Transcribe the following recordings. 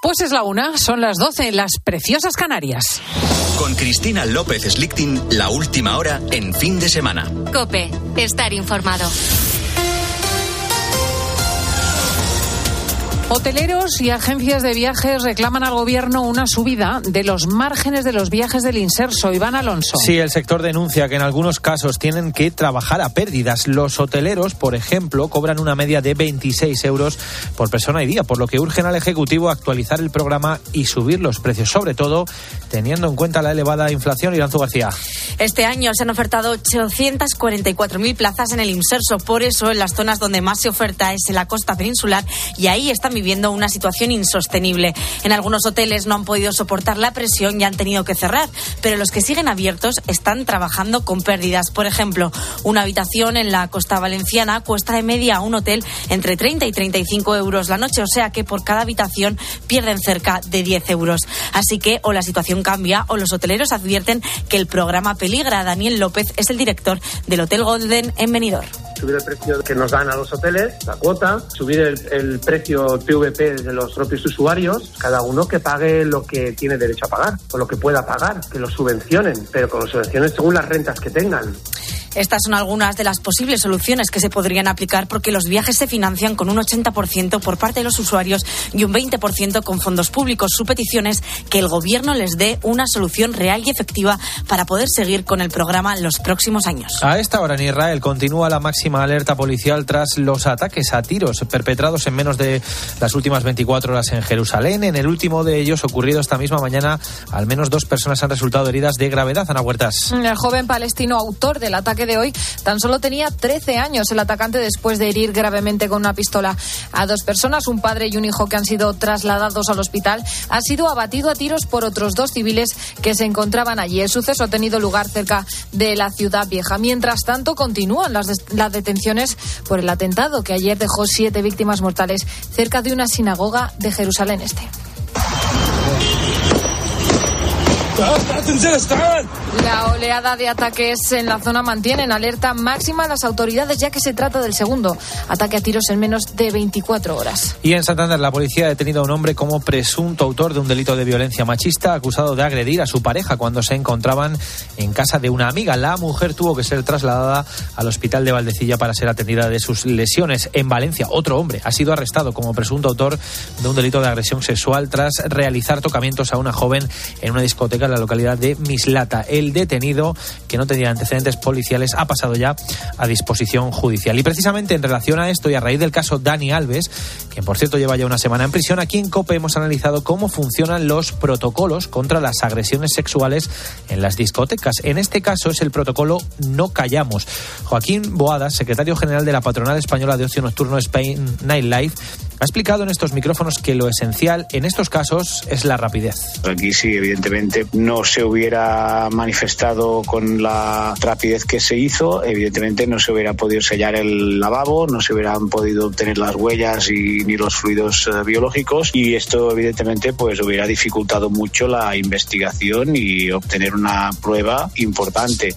Pues es la una, son las doce en las preciosas Canarias. Con Cristina López Slichting, la última hora en fin de semana. Cope, estar informado. Hoteleros y agencias de viajes reclaman al gobierno una subida de los márgenes de los viajes del inserso. Iván Alonso. Sí, el sector denuncia que en algunos casos tienen que trabajar a pérdidas. Los hoteleros, por ejemplo, cobran una media de 26 euros por persona y día, por lo que urgen al Ejecutivo actualizar el programa y subir los precios, sobre todo teniendo en cuenta la elevada inflación. Iranzu García. Este año se han ofertado 844.000 plazas en el inserso. Por eso, en las zonas donde más se oferta es en la costa peninsular y ahí están viviendo una situación insostenible. En algunos hoteles no han podido soportar la presión y han tenido que cerrar, pero los que siguen abiertos están trabajando con pérdidas. Por ejemplo, una habitación en la costa valenciana cuesta de media a un hotel entre 30 y 35 euros la noche, o sea que por cada habitación pierden cerca de 10 euros. Así que o la situación cambia o los hoteleros advierten que el programa peligra. Daniel López es el director del Hotel Golden en Benidorm subir el precio que nos dan a los hoteles, la cuota, subir el, el, precio PVP de los propios usuarios, cada uno que pague lo que tiene derecho a pagar, o lo que pueda pagar, que lo subvencionen, pero con las subvenciones según las rentas que tengan. Estas son algunas de las posibles soluciones que se podrían aplicar porque los viajes se financian con un 80% por parte de los usuarios y un 20% con fondos públicos. Su petición es que el Gobierno les dé una solución real y efectiva para poder seguir con el programa en los próximos años. A esta hora en Israel continúa la máxima alerta policial tras los ataques a tiros perpetrados en menos de las últimas 24 horas en Jerusalén. En el último de ellos, ocurrido esta misma mañana, al menos dos personas han resultado heridas de gravedad. Ana Huertas. El joven palestino autor del ataque de hoy tan solo tenía 13 años. El atacante después de herir gravemente con una pistola a dos personas, un padre y un hijo que han sido trasladados al hospital, ha sido abatido a tiros por otros dos civiles que se encontraban allí. El suceso ha tenido lugar cerca de la ciudad vieja. Mientras tanto, continúan las, las detenciones por el atentado que ayer dejó siete víctimas mortales cerca de una sinagoga de Jerusalén Este. La oleada de ataques en la zona mantiene en alerta máxima las autoridades, ya que se trata del segundo ataque a tiros en menos de 24 horas. Y en Santander, la policía ha detenido a un hombre como presunto autor de un delito de violencia machista, acusado de agredir a su pareja cuando se encontraban en casa de una amiga. La mujer tuvo que ser trasladada al hospital de Valdecilla para ser atendida de sus lesiones. En Valencia, otro hombre ha sido arrestado como presunto autor de un delito de agresión sexual tras realizar tocamientos a una joven en una discoteca en la localidad de Mislata. El detenido, que no tenía antecedentes policiales, ha pasado ya a disposición judicial. Y precisamente en relación a esto y a raíz del caso Dani Alves, quien por cierto lleva ya una semana en prisión, aquí en COPE hemos analizado cómo funcionan los protocolos contra las agresiones sexuales en las discotecas. En este caso es el protocolo No Callamos. Joaquín Boada, secretario general de la Patronal Española de Ocio Nocturno Spain Nightlife, ha explicado en estos micrófonos que lo esencial en estos casos es la rapidez. Aquí sí, evidentemente, no se hubiera manifestado con la rapidez que se hizo, evidentemente no se hubiera podido sellar el lavabo, no se hubieran podido obtener las huellas y ni los fluidos uh, biológicos y esto evidentemente pues hubiera dificultado mucho la investigación y obtener una prueba importante.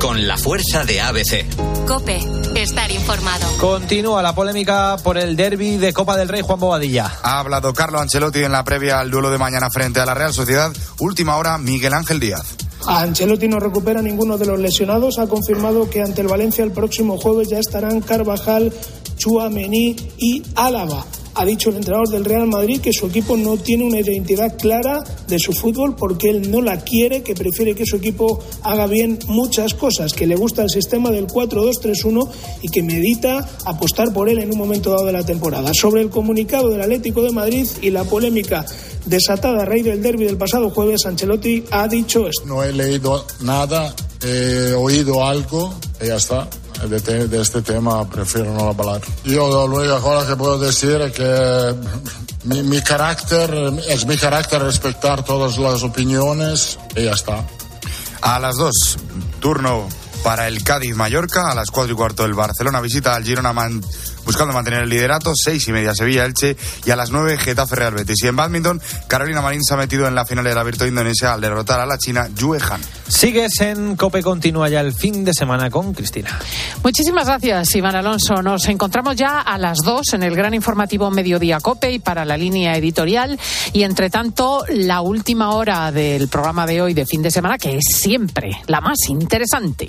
Con la fuerza de ABC. Cope, estar informado. Continúa la polémica por el derby de Copa del Rey Juan Bobadilla. Ha hablado Carlo Ancelotti en la previa al duelo de mañana frente a la Real Sociedad. Última hora, Miguel Ángel Díaz. Ancelotti no recupera ninguno de los lesionados. Ha confirmado que ante el Valencia el próximo jueves ya estarán Carvajal, Chuamení y Álava ha dicho el entrenador del Real Madrid que su equipo no tiene una identidad clara de su fútbol porque él no la quiere, que prefiere que su equipo haga bien muchas cosas, que le gusta el sistema del 4-2-3-1 y que medita apostar por él en un momento dado de la temporada. Sobre el comunicado del Atlético de Madrid y la polémica desatada a raíz del derby del pasado jueves, Ancelotti ha dicho esto. No he leído nada, he oído algo y ya está de, de, este tema prefiero no hablar. Yo lo único cosa que puedo decir es que mi, mi, carácter, es mi carácter respetar todas las opiniones y ya está. A las dos, turno para el Cádiz-Mallorca, a las cuatro y cuarto el Barcelona visita al Girona buscando mantener el liderato. Seis y media Sevilla Elche y a las nueve Getafe Real Betis. Y en badminton, Carolina Marín se ha metido en la final de la Virtua Indonesia al derrotar a la China Yue Han. Sigues en Cope Continúa ya el fin de semana con Cristina. Muchísimas gracias, Iván Alonso. Nos encontramos ya a las dos en el gran informativo Mediodía Cope y para la línea editorial. Y entre tanto, la última hora del programa de hoy de fin de semana, que es siempre la más interesante.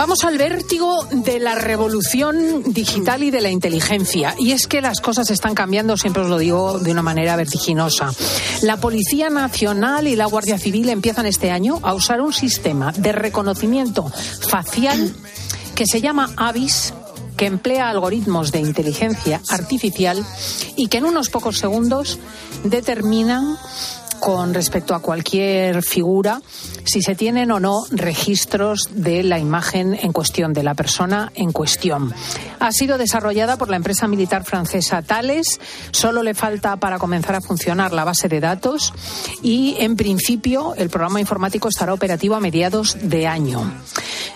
Vamos al vértigo de la revolución digital y de la inteligencia. Y es que las cosas están cambiando, siempre os lo digo, de una manera vertiginosa. La Policía Nacional y la Guardia Civil empiezan este año a usar un sistema de reconocimiento facial que se llama AVIS que emplea algoritmos de inteligencia artificial y que en unos pocos segundos determinan con respecto a cualquier figura si se tienen o no registros de la imagen en cuestión, de la persona en cuestión. Ha sido desarrollada por la empresa militar francesa Thales. Solo le falta para comenzar a funcionar la base de datos y, en principio, el programa informático estará operativo a mediados de año.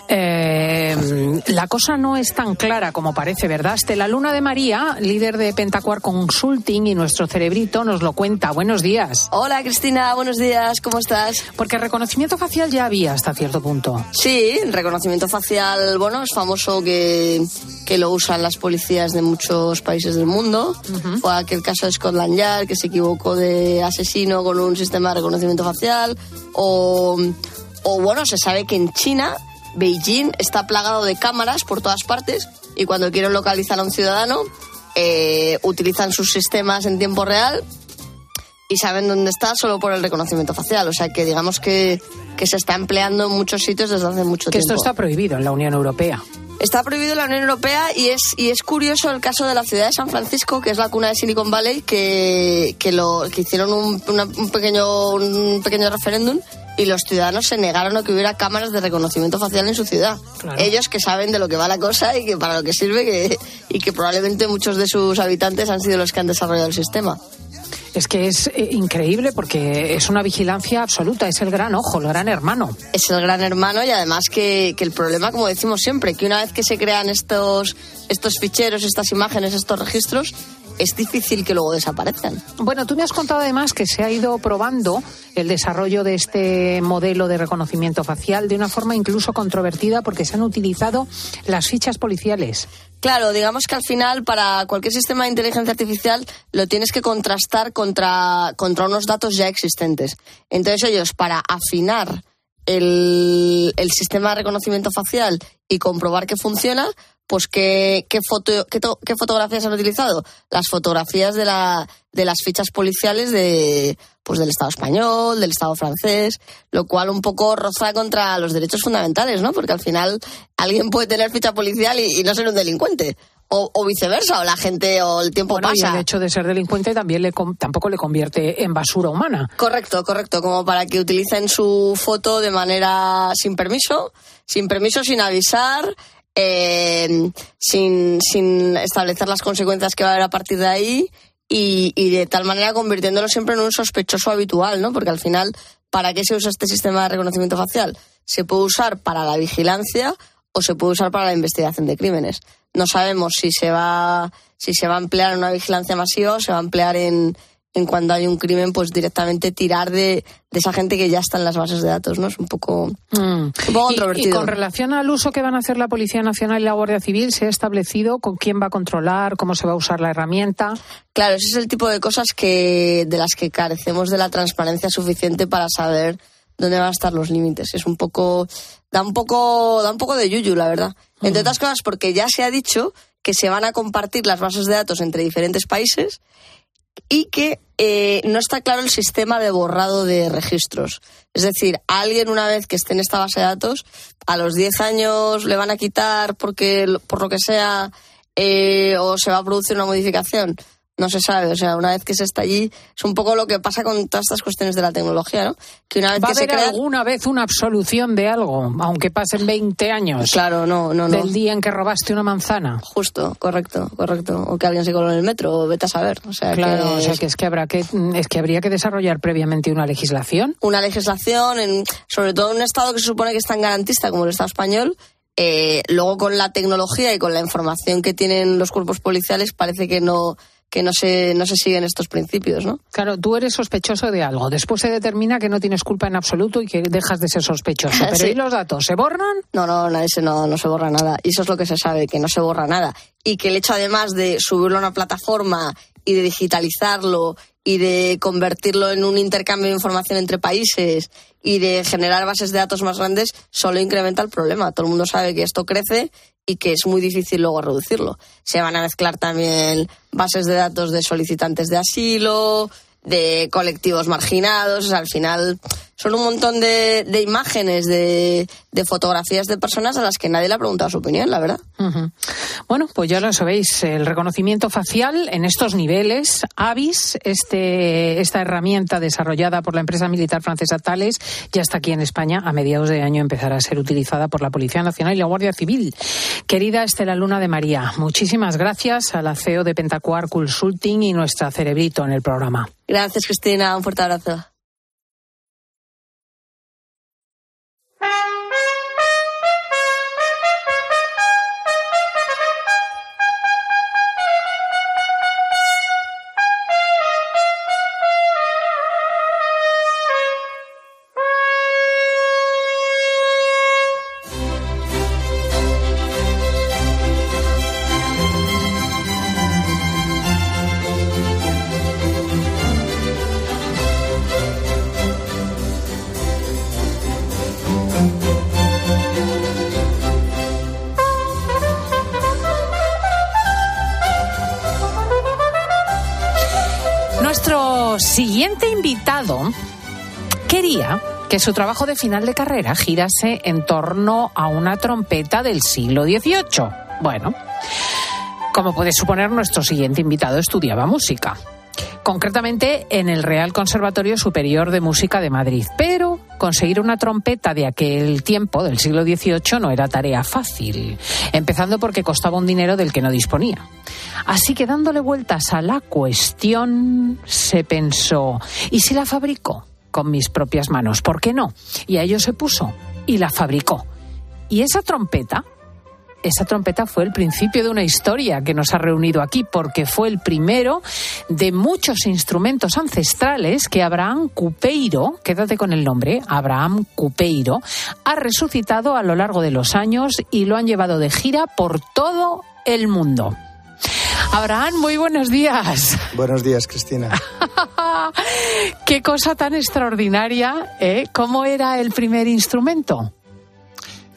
Eh, la cosa no es tan clara como parece, ¿verdad? la Luna de María, líder de Pentacuar Consulting y nuestro cerebrito, nos lo cuenta. Buenos días. Hola, Cristina, buenos días, ¿cómo estás? Porque reconocimiento facial ya había hasta cierto punto. Sí, reconocimiento facial, bueno, es famoso que, que lo usan las policías de muchos países del mundo. O aquel caso de Scotland Yard, que se equivocó de asesino con un sistema de reconocimiento facial. O, o bueno, se sabe que en China Beijing está plagado de cámaras por todas partes y cuando quieren localizar a un ciudadano eh, utilizan sus sistemas en tiempo real y saben dónde está solo por el reconocimiento facial. O sea que digamos que, que se está empleando en muchos sitios desde hace mucho que tiempo. esto está prohibido en la Unión Europea. Está prohibido en la Unión Europea y es, y es curioso el caso de la ciudad de San Francisco, que es la cuna de Silicon Valley, que, que, lo, que hicieron un, un, pequeño, un pequeño referéndum y los ciudadanos se negaron a que hubiera cámaras de reconocimiento facial en su ciudad. Ellos que saben de lo que va la cosa y que para lo que sirve que, y que probablemente muchos de sus habitantes han sido los que han desarrollado el sistema. Es que es eh, increíble porque es una vigilancia absoluta, es el gran ojo, el gran hermano. Es el gran hermano y además que, que, el problema, como decimos siempre, que una vez que se crean estos, estos ficheros, estas imágenes, estos registros, es difícil que luego desaparezcan. Bueno, tú me has contado además que se ha ido probando el desarrollo de este modelo de reconocimiento facial de una forma incluso controvertida porque se han utilizado las fichas policiales. Claro, digamos que al final para cualquier sistema de inteligencia artificial lo tienes que contrastar contra, contra unos datos ya existentes. Entonces ellos, para afinar el, el sistema de reconocimiento facial y comprobar que funciona, pues qué, qué, foto, qué, qué, fotografías han utilizado. Las fotografías de, la, de las fichas policiales de, pues del Estado español, del Estado francés, lo cual un poco roza contra los derechos fundamentales, ¿no? Porque al final alguien puede tener ficha policial y, y no ser un delincuente. O, o, viceversa, o la gente o el tiempo bueno, pasa. Y el hecho de ser delincuente también le, tampoco le convierte en basura humana. Correcto, correcto, como para que utilicen su foto de manera sin permiso, sin permiso, sin avisar, eh, sin, sin establecer las consecuencias que va a haber a partir de ahí y, y, de tal manera convirtiéndolo siempre en un sospechoso habitual, ¿no? Porque al final, ¿para qué se usa este sistema de reconocimiento facial? Se puede usar para la vigilancia o se puede usar para la investigación de crímenes. No sabemos si se va, si se va a emplear en una vigilancia masiva o se va a emplear en, en cuando hay un crimen, pues directamente tirar de, de, esa gente que ya está en las bases de datos, ¿no? Es un poco, mm. un poco controvertido. Y, y, con relación al uso que van a hacer la Policía Nacional y la Guardia Civil, ¿se ha establecido con quién va a controlar, cómo se va a usar la herramienta? Claro, ese es el tipo de cosas que, de las que carecemos de la transparencia suficiente para saber dónde van a estar los límites. Es un poco, da un poco, da un poco de yuyu, la verdad. Mm. Entre otras cosas, porque ya se ha dicho que se van a compartir las bases de datos entre diferentes países y que eh, no está claro el sistema de borrado de registros. Es decir, a alguien una vez que esté en esta base de datos, a los 10 años le van a quitar porque por lo que sea eh, o se va a producir una modificación. No se sabe. O sea, una vez que se está allí, es un poco lo que pasa con todas estas cuestiones de la tecnología, ¿no? Que una vez ¿Va que a se crea. alguna vez una absolución de algo, aunque pasen 20 años? Claro, no, no, no. Del día en que robaste una manzana. Justo, correcto, correcto. O que alguien se coló en el metro, o vete a saber. O sea, Claro, que o sea que es que habrá que es que habría que desarrollar previamente una legislación. una legislación, en, sobre todo en un Estado que se supone que es tan garantista como el Estado español, eh, luego con la tecnología y con la información que tienen los cuerpos policiales parece que no que no se no se siguen estos principios, ¿no? Claro, tú eres sospechoso de algo. Después se determina que no tienes culpa en absoluto y que dejas de ser sospechoso. Pero Sí. ¿y los datos? ¿Se borran? No, no, no, no, no se borra nada. Y eso es lo que se sabe, que no se borra nada. Y que el hecho, además de subirlo a una plataforma y de digitalizarlo y de convertirlo en un intercambio de información entre países y de generar bases de datos más grandes, solo incrementa el problema. Todo el mundo sabe que esto crece y que es muy difícil luego reducirlo. Se van a mezclar también bases de datos de solicitantes de asilo, de colectivos marginados. Al final son un montón de, de imágenes, de, de fotografías de personas a las que nadie le ha preguntado su opinión, la verdad. Bueno, pues ya lo sabéis, el reconocimiento facial en estos niveles, AVIS, este, esta herramienta desarrollada por la empresa militar francesa Thales, ya está aquí en España. A mediados de año empezará a ser utilizada por la Policía Nacional y la Guardia Civil. Querida Estela Luna de María, muchísimas gracias a la CEO de Pentacuar Consulting y nuestra cerebrito en el programa. Gracias, Cristina. Un fuerte abrazo. Su trabajo de final de carrera girase en torno a una trompeta del siglo XVIII. Bueno, como puede suponer, nuestro siguiente invitado estudiaba música. Concretamente en el Real Conservatorio Superior de Música de Madrid. Pero conseguir una trompeta de aquel tiempo, del siglo XVIII, no era tarea fácil. Empezando porque costaba un dinero del que no disponía. Así que dándole vueltas a la cuestión, se pensó, ¿y si la fabrico con mis propias manos? ¿Por qué no? Y a ello se puso y la fabricó. Y esa trompeta, esa trompeta fue el principio de una historia que nos ha reunido aquí, porque fue el primero de muchos instrumentos ancestrales que Abraham Cupeiro, quédate con el nombre, Abraham Cupeiro, ha resucitado a lo largo de los años y lo han llevado de gira por todo el mundo. Abraham, muy buenos días. Buenos días, Cristina. Qué cosa tan extraordinaria, ¿eh? ¿Cómo era el primer instrumento?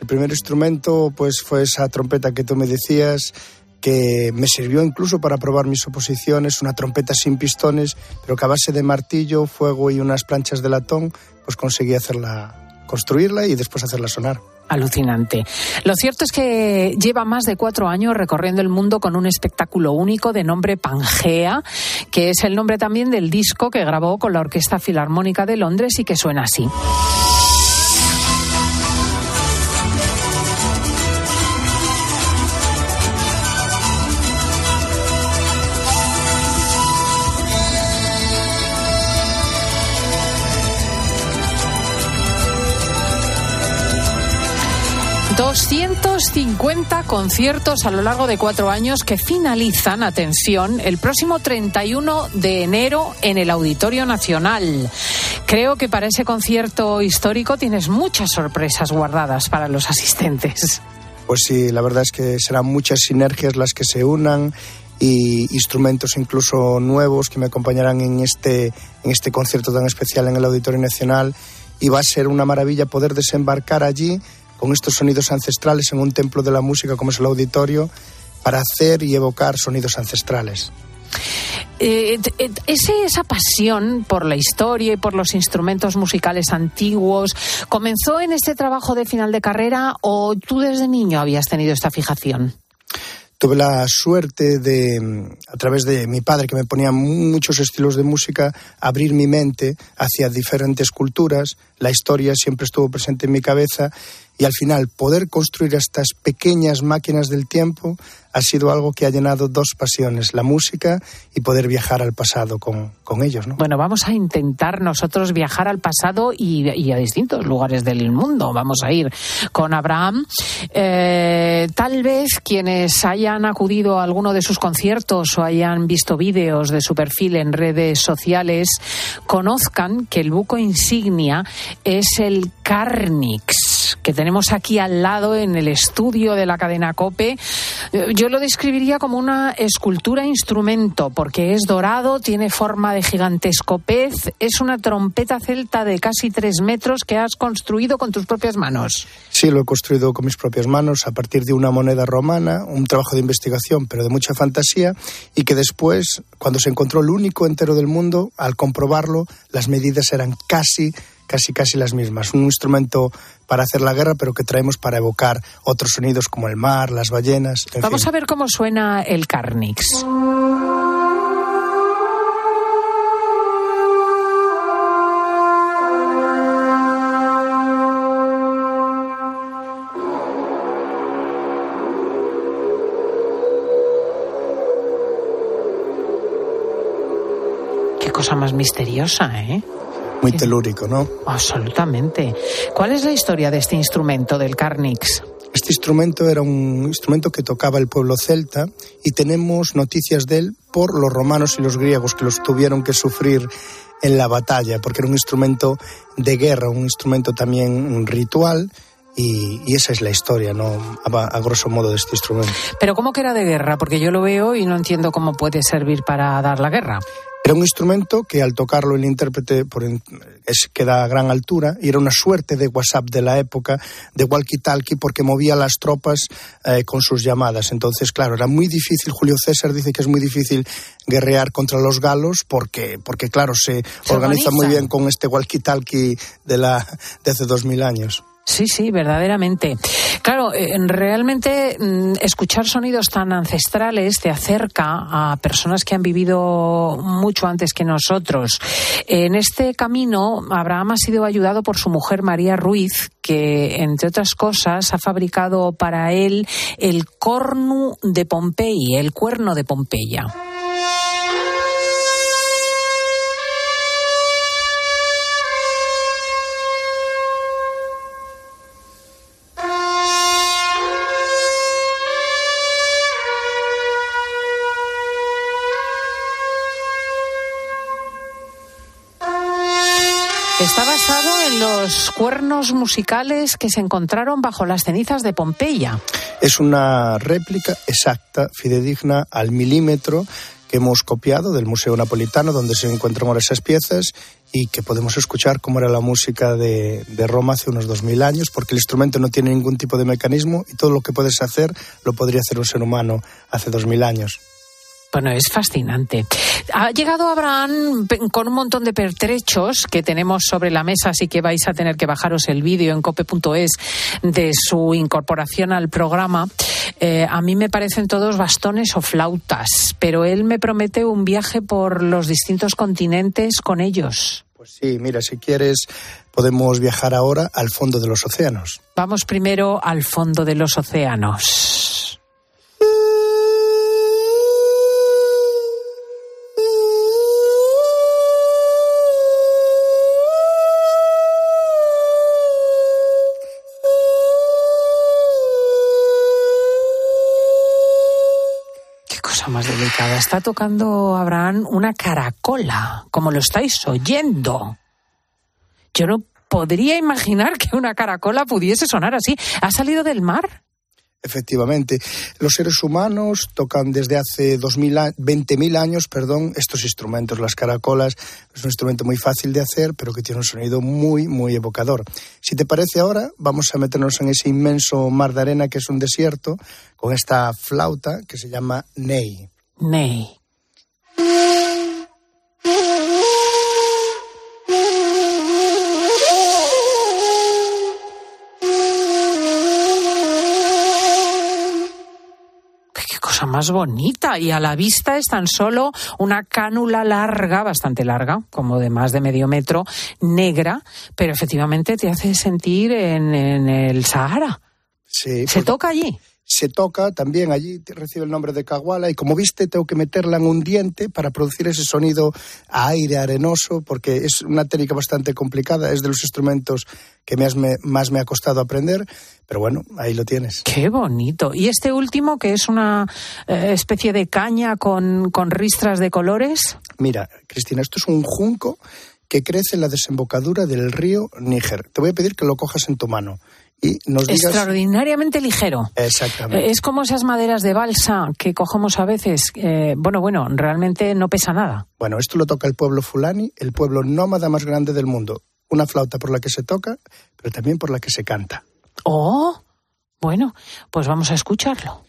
El primer instrumento pues fue esa trompeta que tú me decías que me sirvió incluso para probar mis oposiciones, una trompeta sin pistones, pero que a base de martillo, fuego y unas planchas de latón, pues conseguí hacerla, construirla y después hacerla sonar. Alucinante. Lo cierto es que lleva más de cuatro años recorriendo el mundo con un espectáculo único de nombre Pangea, que es el nombre también del disco que grabó con la Orquesta Filarmónica de Londres y que suena así. ...250 conciertos a lo largo de cuatro años que finalizan, atención, el próximo 31 de enero en el Auditorio Nacional. Creo que para ese concierto histórico tienes muchas sorpresas guardadas para los asistentes. Pues sí, la verdad es que serán muchas sinergias las que se unan y instrumentos incluso nuevos que me acompañarán en este, en este concierto tan especial en el Auditorio Nacional y va a ser una maravilla poder desembarcar allí con estos sonidos ancestrales en un templo de la música como es el auditorio para hacer y evocar sonidos ancestrales. Eh, eh, ese, esa pasión por la historia y por los instrumentos musicales antiguos, ¿comenzó en este trabajo de final de carrera o tú desde niño habías tenido esta fijación? tuve la suerte de, a través de mi padre, que me ponía muchos estilos de música, abrir mi mente hacia diferentes culturas. La historia siempre estuvo presente en mi cabeza y al final poder construir estas pequeñas máquinas del tiempo ha sido algo que ha llenado dos pasiones, la música y poder viajar al pasado con, con ellos. ¿no? Bueno, vamos a intentar nosotros viajar al pasado y, a distintos lugares del mundo. Vamos a ir con Abraham. Eh, tal vez quienes hayan acudido a alguno de sus conciertos o hayan visto vídeos de su perfil en redes sociales conozcan que el buco insignia es el Carnix que tenemos aquí al lado en el estudio de la cadena Cope. Yo lo describiría como una escultura instrumento, porque es dorado, tiene forma de gigantesco pez, es una trompeta celta de casi tres metros que has construido con tus propias manos. Sí, lo he construido con mis propias manos a partir de una moneda romana, un trabajo de investigación, pero de mucha fantasía, y que después, cuando se encontró el único entero del mundo, al comprobarlo, las medidas eran casi casi casi las mismas. Un instrumento para hacer la guerra, pero que traemos para evocar otros sonidos como el mar, las ballenas. Vamos fin. a ver cómo suena el Carnix. Qué cosa más misteriosa, ¿eh? Muy telúrico, ¿no? Absolutamente. ¿Cuál es la historia de este instrumento, del Carnix? Este instrumento era un instrumento que tocaba el pueblo celta y tenemos noticias de él por los romanos y los griegos que los tuvieron que sufrir en la batalla, porque era un instrumento de guerra, un instrumento también ritual. Y, y, esa es la historia, ¿no? A, a, grosso modo de este instrumento. Pero ¿cómo que era de guerra? Porque yo lo veo y no entiendo cómo puede servir para dar la guerra. Era un instrumento que al tocarlo el intérprete por, es, queda a gran altura y era una suerte de WhatsApp de la época, de walkie-talkie, porque movía las tropas eh, con sus llamadas. Entonces, claro, era muy difícil. Julio César dice que es muy difícil guerrear contra los galos porque, porque claro, se, se organiza, organiza muy bien con este walkie-talkie de, la, de hace dos mil años. Sí, sí, verdaderamente. Claro, eh, realmente mm, escuchar sonidos tan ancestrales te acerca a personas que han vivido mucho antes que nosotros. En este camino, Abraham ha sido ayudado por su mujer María Ruiz, que, entre otras cosas, ha fabricado para él el cornu de Pompeyi, el cuerno de Pompeya. Los cuernos musicales que se encontraron bajo las cenizas de Pompeya. Es una réplica exacta, fidedigna al milímetro que hemos copiado del Museo Napolitano, donde se encuentran esas piezas y que podemos escuchar cómo era la música de, de, Roma hace unos 2000 años, porque el instrumento no tiene ningún tipo de mecanismo y todo lo que puedes hacer lo podría hacer un ser humano hace 2000 años. Bueno, es fascinante. Ha llegado Abraham con un montón de pertrechos que tenemos sobre la mesa, así que vais a tener que bajaros el vídeo en cope.es de su incorporación al programa. Eh, a mí me parecen todos bastones o flautas, pero él me promete un viaje por los distintos continentes con ellos. Pues sí, mira, si quieres podemos viajar ahora al fondo de los océanos. Vamos primero al fondo de los océanos. Más delicada. Está tocando Abraham una caracola, como lo estáis oyendo. Yo no podría imaginar que una caracola pudiese sonar así. ¿Ha salido del mar? Efectivamente, los seres humanos tocan desde hace 20.000 años perdón, estos instrumentos. Las caracolas es un instrumento muy fácil de hacer, pero que tiene un sonido muy, muy evocador. Si te parece ahora, vamos a meternos en ese inmenso mar de arena que es un desierto, con esta flauta que se llama Ney. Ney. Cosa más bonita. Y a la vista es tan solo una cánula larga, bastante larga, como de más de medio metro, negra, pero efectivamente te hace sentir en, en el Sahara. Sí, ¿Se toca allí? Se toca también allí recibe el nombre de caguala y como viste tengo que meterla en un diente para producir ese sonido a aire arenoso porque es una técnica bastante complicada es de los instrumentos que más me, más me ha costado aprender pero bueno ahí lo tienes Qué bonito. Y este último, que es una eh, especie de caña con, con ristras de colores. mira Cristina esto es un junco que crece en la desembocadura del río Níger te voy a pedir que lo cojas en tu mano y nos digas Extraordinariamente ligero. exactamente Es como esas maderas de balsa que cogemos a veces. eh, bueno, bueno, realmente no pesa nada. Bueno, esto lo toca el pueblo fulani, el pueblo nómada más grande del mundo. Una flauta por la que se toca, pero también por la que se canta. Oh, bueno, pues vamos a escucharlo.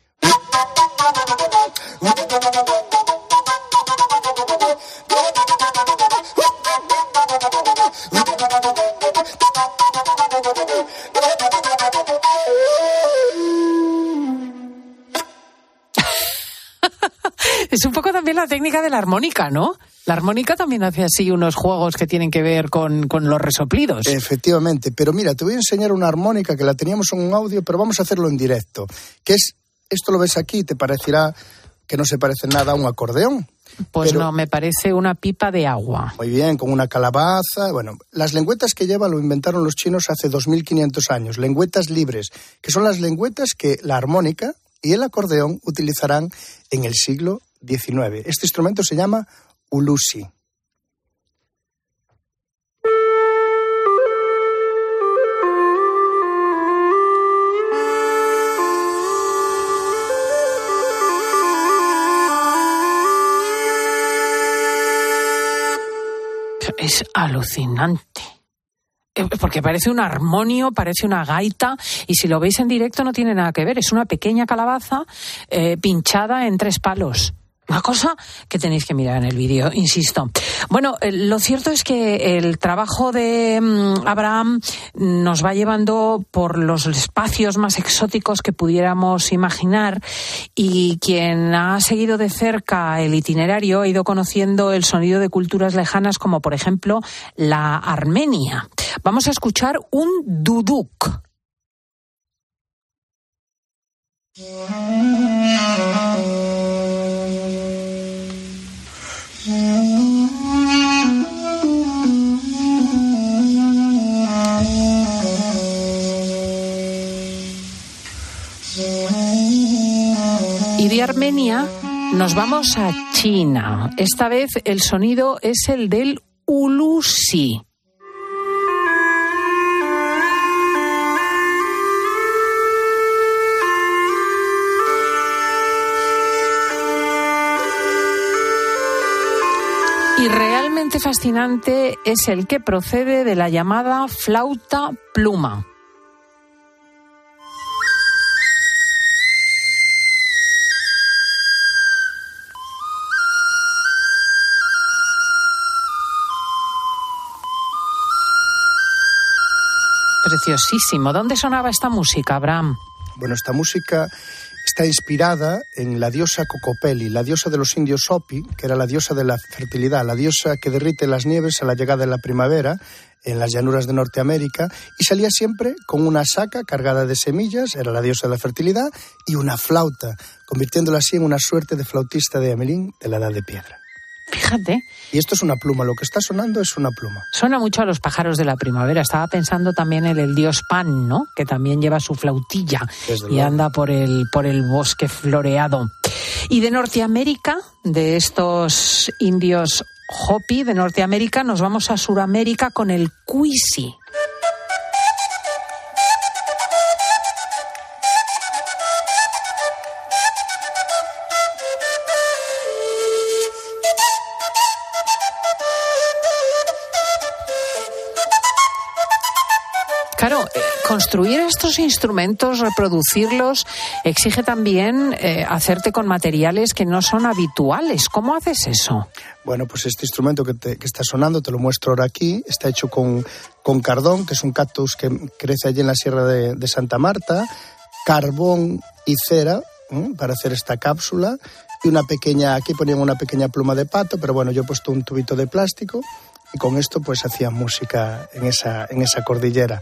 La técnica de la armónica, ¿no? La armónica también hace así unos juegos que tienen que ver con, con los resoplidos. Efectivamente, pero mira, te voy a enseñar una armónica que la teníamos en un audio, pero vamos a hacerlo en directo. Que es, esto lo ves aquí, te parecerá que no se parece nada a un acordeón. Pues pero- no, me parece una pipa de agua. Muy bien, con una calabaza. Bueno, las lengüetas que lleva lo inventaron los chinos hace 2500 años. Lengüetas libres, que son las lengüetas que la armónica y el acordeón utilizarán en el siglo XIX. Este instrumento se llama ulusi. Es alucinante. Eh, Porque parece un armonio, parece una gaita, y si lo veis en directo no tiene nada que ver. Es una pequeña calabaza eh, pinchada en tres palos. Una cosa que tenéis que mirar en el vídeo, insisto. Bueno, eh, lo cierto es que el trabajo de mm, Abraham nos va llevando por los espacios más exóticos que pudiéramos imaginar y quien ha seguido de cerca el itinerario ha ido conociendo el sonido de culturas lejanas como por ejemplo la Armenia. Vamos a escuchar un duduk. Y de Armenia nos vamos a China. Esta vez el sonido es el del ulusi. Y realmente fascinante es el que procede de la llamada flauta pluma. Preciosísimo. ¿Dónde sonaba esta música, Abraham? Bueno, esta música está inspirada en la diosa Cocopeli, la diosa de los indios Hopi, que era la diosa de la fertilidad, la diosa que derrite las nieves a la llegada de la primavera en las llanuras de Norteamérica y salía siempre con una saca cargada de semillas, era la diosa de la fertilidad, y una flauta, convirtiéndola así en una suerte de flautista de Amelín de la Edad de Piedra. Fíjate, Y esto es una pluma, lo que está sonando es una pluma. suena mucho a los pájaros de la primavera. Estaba pensando también en el dios Pan, ¿no? Que también lleva su flautilla Desde y luego. anda por el, por el bosque floreado. Y de Norteamérica, de estos indios Hopi de Norteamérica, nos vamos a Suramérica con el Cuisi. Construir estos instrumentos, reproducirlos, exige también eh, hacerte con materiales que no son habituales. ¿Cómo haces eso? Bueno, pues este instrumento que, te- que está sonando, te lo muestro ahora aquí, está hecho con, con cardón, que es un cactus que crece allí en la Sierra de, Santa Marta, carbón y cera, para hacer esta cápsula y una pequeña, aquí ponían una pequeña pluma de pato, pero bueno, yo he puesto un tubito de plástico y con esto pues hacía música en esa, en esa cordillera.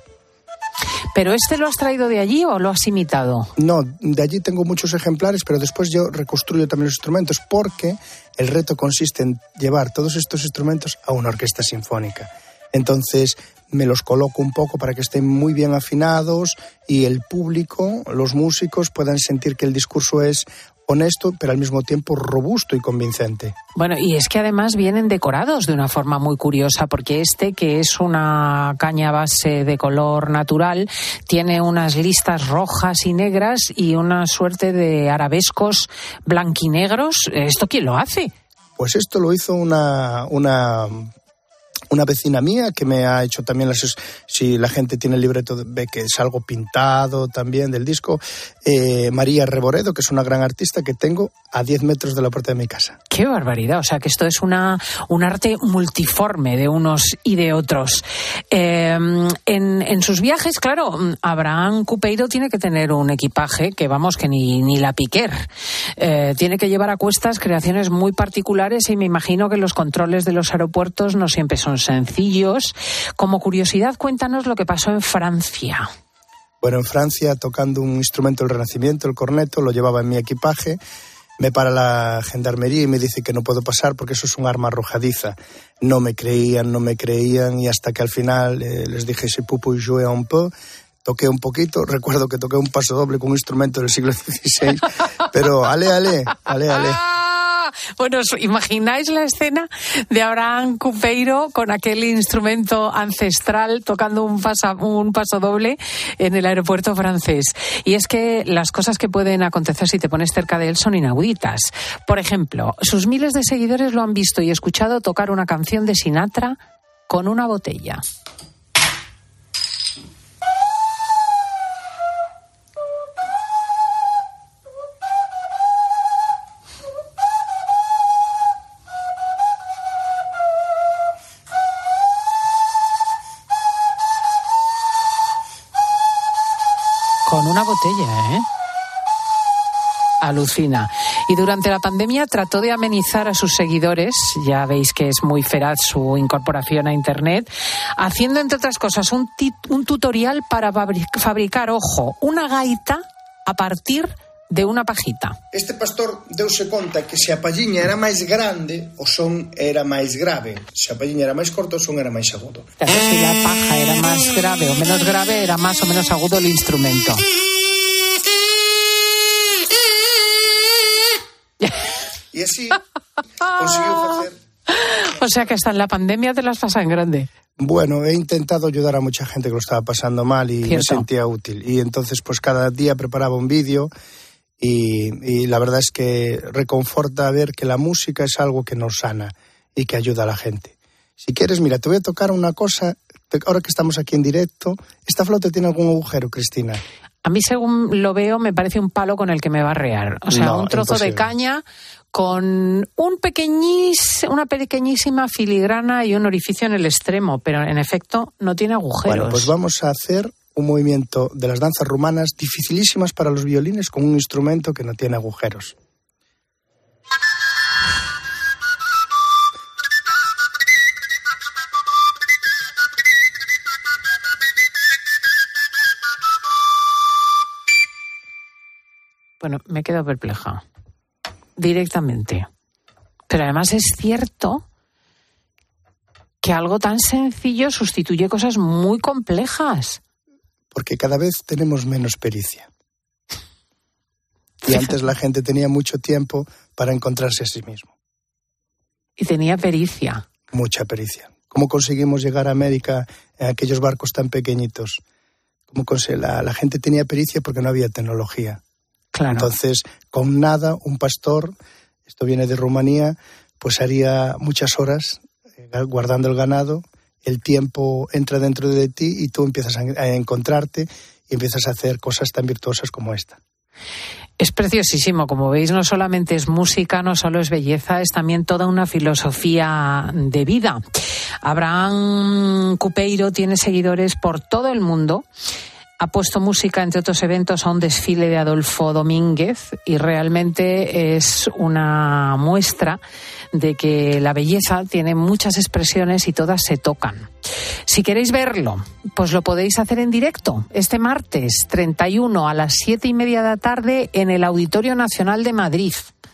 ¿Pero este lo has traído de allí o lo has imitado? No, de allí tengo muchos ejemplares, pero después yo reconstruyo también los instrumentos porque el reto consiste en llevar todos estos instrumentos a una orquesta sinfónica. Entonces me los coloco un poco para que estén muy bien afinados y el público, los músicos puedan sentir que el discurso es honesto, pero al mismo tiempo robusto y convincente. Bueno, y es que además vienen decorados de una forma muy curiosa, porque este, que es una caña base de color natural, tiene unas listas rojas y negras y una suerte de arabescos blanquinegros. ¿Esto quién lo hace? Pues esto lo hizo una, una una vecina mía que me ha hecho también las si la gente tiene el libreto ve que es algo pintado también del disco eh, María Reboredo que es una gran artista que tengo a 10 metros de la puerta de mi casa. Qué barbaridad o sea que esto es una un arte multiforme de unos y de otros. Eh, en, en, sus viajes claro Abraham Cupeiro tiene que tener un equipaje que vamos que ni, ni la piquer eh, tiene que llevar a cuestas creaciones muy particulares y me imagino que los controles de los aeropuertos no siempre son sencillos. Como curiosidad, cuéntanos lo que pasó en Francia. Bueno, en Francia, tocando un instrumento del Renacimiento, el corneto, lo llevaba en mi equipaje. Me para la gendarmería y me dice que no puedo pasar porque eso es un arma arrojadiza. No me creían, no me creían y hasta que al final eh, les dije si pupo y jouer un peu, toqué un poquito. Recuerdo que toqué un paso doble con un instrumento del siglo XVI, pero ale, ale, ale, ale. Bueno, ¿os imagináis la escena de Abraham Cupeiro con aquel instrumento ancestral tocando un, un paso doble en el aeropuerto francés? Y es que las cosas que pueden acontecer si te pones cerca de él son inauditas. Por ejemplo, sus miles de seguidores lo han visto y escuchado tocar una canción de Sinatra con una botella. Botella, ¿eh? Alucina. Y durante la pandemia trató de amenizar a sus seguidores, ya veis que es muy feraz su incorporación a Internet, haciendo, entre otras cosas, un, un tutorial para fabricar, ojo, una gaita a partir de una pajita. Este pastor deuse conta que se a palliña era máis grande, o son era máis grave. Se a palliña era máis corta, o son era máis agudo. Claro, si la paja era más grave o menos grave, era más o menos agudo el instrumento. Y así consiguió hacer... O sea que hasta en la pandemia te las pasas en grande. Bueno, he intentado ayudar a mucha gente que lo estaba pasando mal y Cierto. me sentía útil. Y entonces, pues cada día preparaba un vídeo y, y, la verdad es que reconforta ver que la música es algo que nos sana y que ayuda a la gente. Si quieres, mira, te voy a tocar una cosa, ahora que estamos aquí en directo, ¿esta flauta tiene algún agujero, Cristina? A mí, según lo veo, me parece un palo con el que me va a rear. O sea, No, un trozo de caña con un pequeñís, una pequeñísima filigrana y un orificio en el extremo, pero en efecto no tiene agujeros. Bueno, pues vamos a hacer un movimiento de las danzas rumanas dificilísimas para los violines con un instrumento que no tiene agujeros. Bueno, me quedo perpleja. Directamente. Pero además es cierto que algo tan sencillo sustituye cosas muy complejas. porque cada vez tenemos menos pericia. Y antes la gente tenía mucho tiempo para encontrarse a sí mismo, Y tenía pericia. mucha pericia. ¿Cómo conseguimos llegar a América en aquellos barcos tan pequeñitos? ¿Cómo la, la gente tenía pericia porque no había tecnología. Claro. Entonces, con nada, un pastor, esto viene de Rumanía, pues haría muchas horas eh, guardando el ganado, el tiempo entra dentro de ti y tú empiezas a, a encontrarte y empiezas a hacer cosas tan virtuosas como esta. Es preciosísimo, como veis, no solamente es música, no solo es belleza, es también toda una filosofía de vida. Abraham Cupeiro tiene seguidores por todo el mundo ha puesto música, entre otros eventos, a un desfile de Adolfo Domínguez y realmente es una muestra de que la belleza tiene muchas expresiones y todas se tocan. Si queréis verlo, pues lo podéis hacer en directo este martes 31 a las siete y media de la tarde en el Auditorio Nacional de Madrid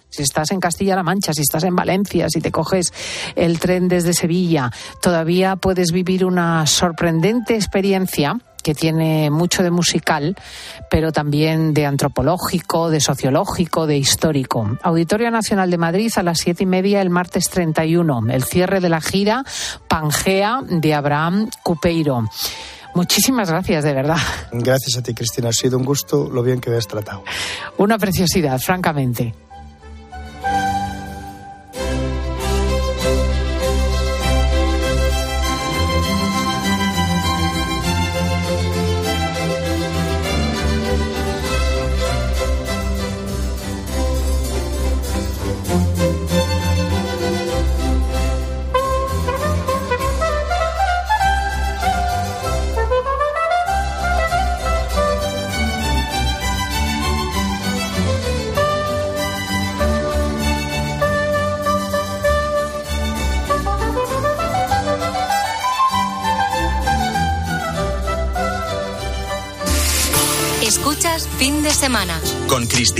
si estás en Castilla-La Mancha, si estás en Valencia, si te coges el tren desde Sevilla, todavía puedes vivir una sorprendente experiencia que tiene mucho de musical, pero también de antropológico, de sociológico, de histórico. Auditorio Nacional de Madrid a las siete y media el martes 31. El cierre de la gira Pangea de Abraham Cupeiro. Muchísimas gracias, de verdad. Gracias a ti, Cristina. Ha sido un gusto lo bien que me has tratado. Una preciosidad, francamente.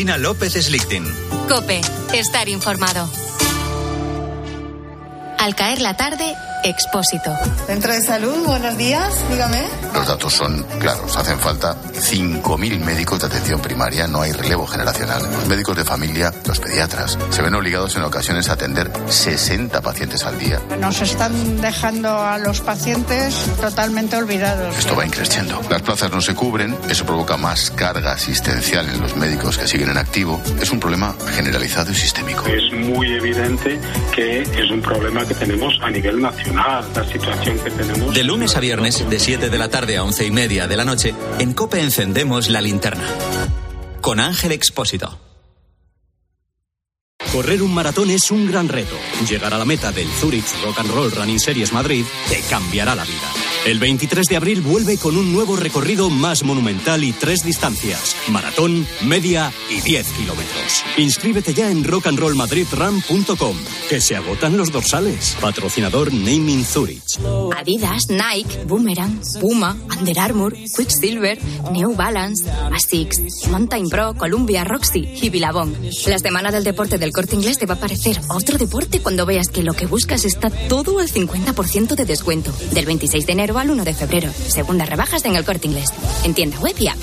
López Slichting. Cope, estar informado. Al caer la tarde, Expósito. Centro de Salud, buenos días, dígame. Los datos son claros. Hacen falta 5.000 médicos de atención primaria. No hay relevo generacional. Los médicos de familia, los pediatras, se ven obligados en ocasiones a atender 60 pacientes al día. Nos están dejando a los pacientes totalmente olvidados. Esto va increciendo. Las plazas no se cubren. Eso provoca más carga asistencial en los médicos que siguen en activo. Es un problema generalizado y sistémico. Es muy evidente que es un problema que tenemos a nivel nacional la situación que tenemos. De lunes a viernes, de 7 de la tarde a 11 y media de la noche, en COPE encendemos la linterna. Con Ángel Expósito. Correr un maratón es un gran reto. Llegar a la meta del Zurich Rock and Roll Running Series Madrid te cambiará la vida. El 23 de abril vuelve con un nuevo recorrido más monumental y tres distancias: maratón, media y 10 kilómetros. Inscríbete ya en rockandrollmadridrun.com, que se agotan los dorsales. Patrocinador Naming Zurich. Adidas, Nike, Boomerang, Puma, Under Armour, Quicksilver, New Balance, Asics, Mountain Pro, Columbia, Roxy y Billabong. La semana del deporte del corte inglés te va a parecer otro deporte cuando veas que lo que buscas está todo al 50% de descuento. Del 26 de enero al 1 de febrero. Segundas rebajas en el corte inglés. En tienda web y app.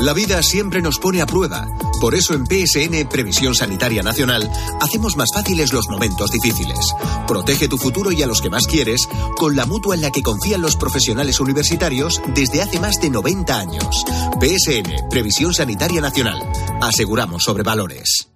La vida siempre nos pone a prueba. Por eso en PSN Previsión Sanitaria Nacional hacemos más fáciles los momentos difíciles. Protege tu futuro y a los que más quieres con la mutua en la que confían los profesionales universitarios desde hace más de 90 años. PSN Previsión Sanitaria Nacional. Aseguramos sobre valores.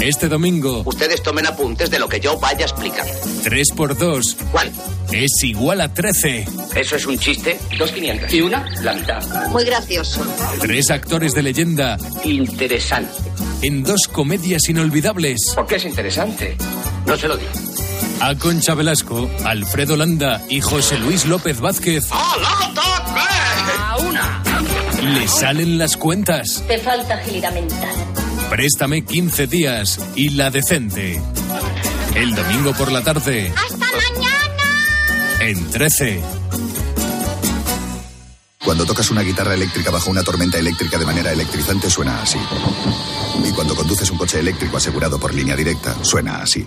Este domingo. Ustedes tomen apuntes de lo que yo vaya a explicar. 3 por 2 ¿Cuál? Es igual a 13. ¿Eso es un chiste? Dos quinientas. ¿Y una? La mitad. Muy gracioso. Tres actores de leyenda. Interesante. En dos comedias inolvidables. ¿Por qué es interesante? No se lo digo. A Concha Velasco, Alfredo Landa y José Luis López Vázquez. ¡A una! Le salen las cuentas. Te falta agilidad mental. Préstame 15 días y la decente. El domingo por la tarde. ¡Hasta mañana! En 13. Cuando tocas una guitarra eléctrica bajo una tormenta eléctrica de manera electrizante suena así. Y cuando conduces un coche eléctrico asegurado por línea directa, suena así.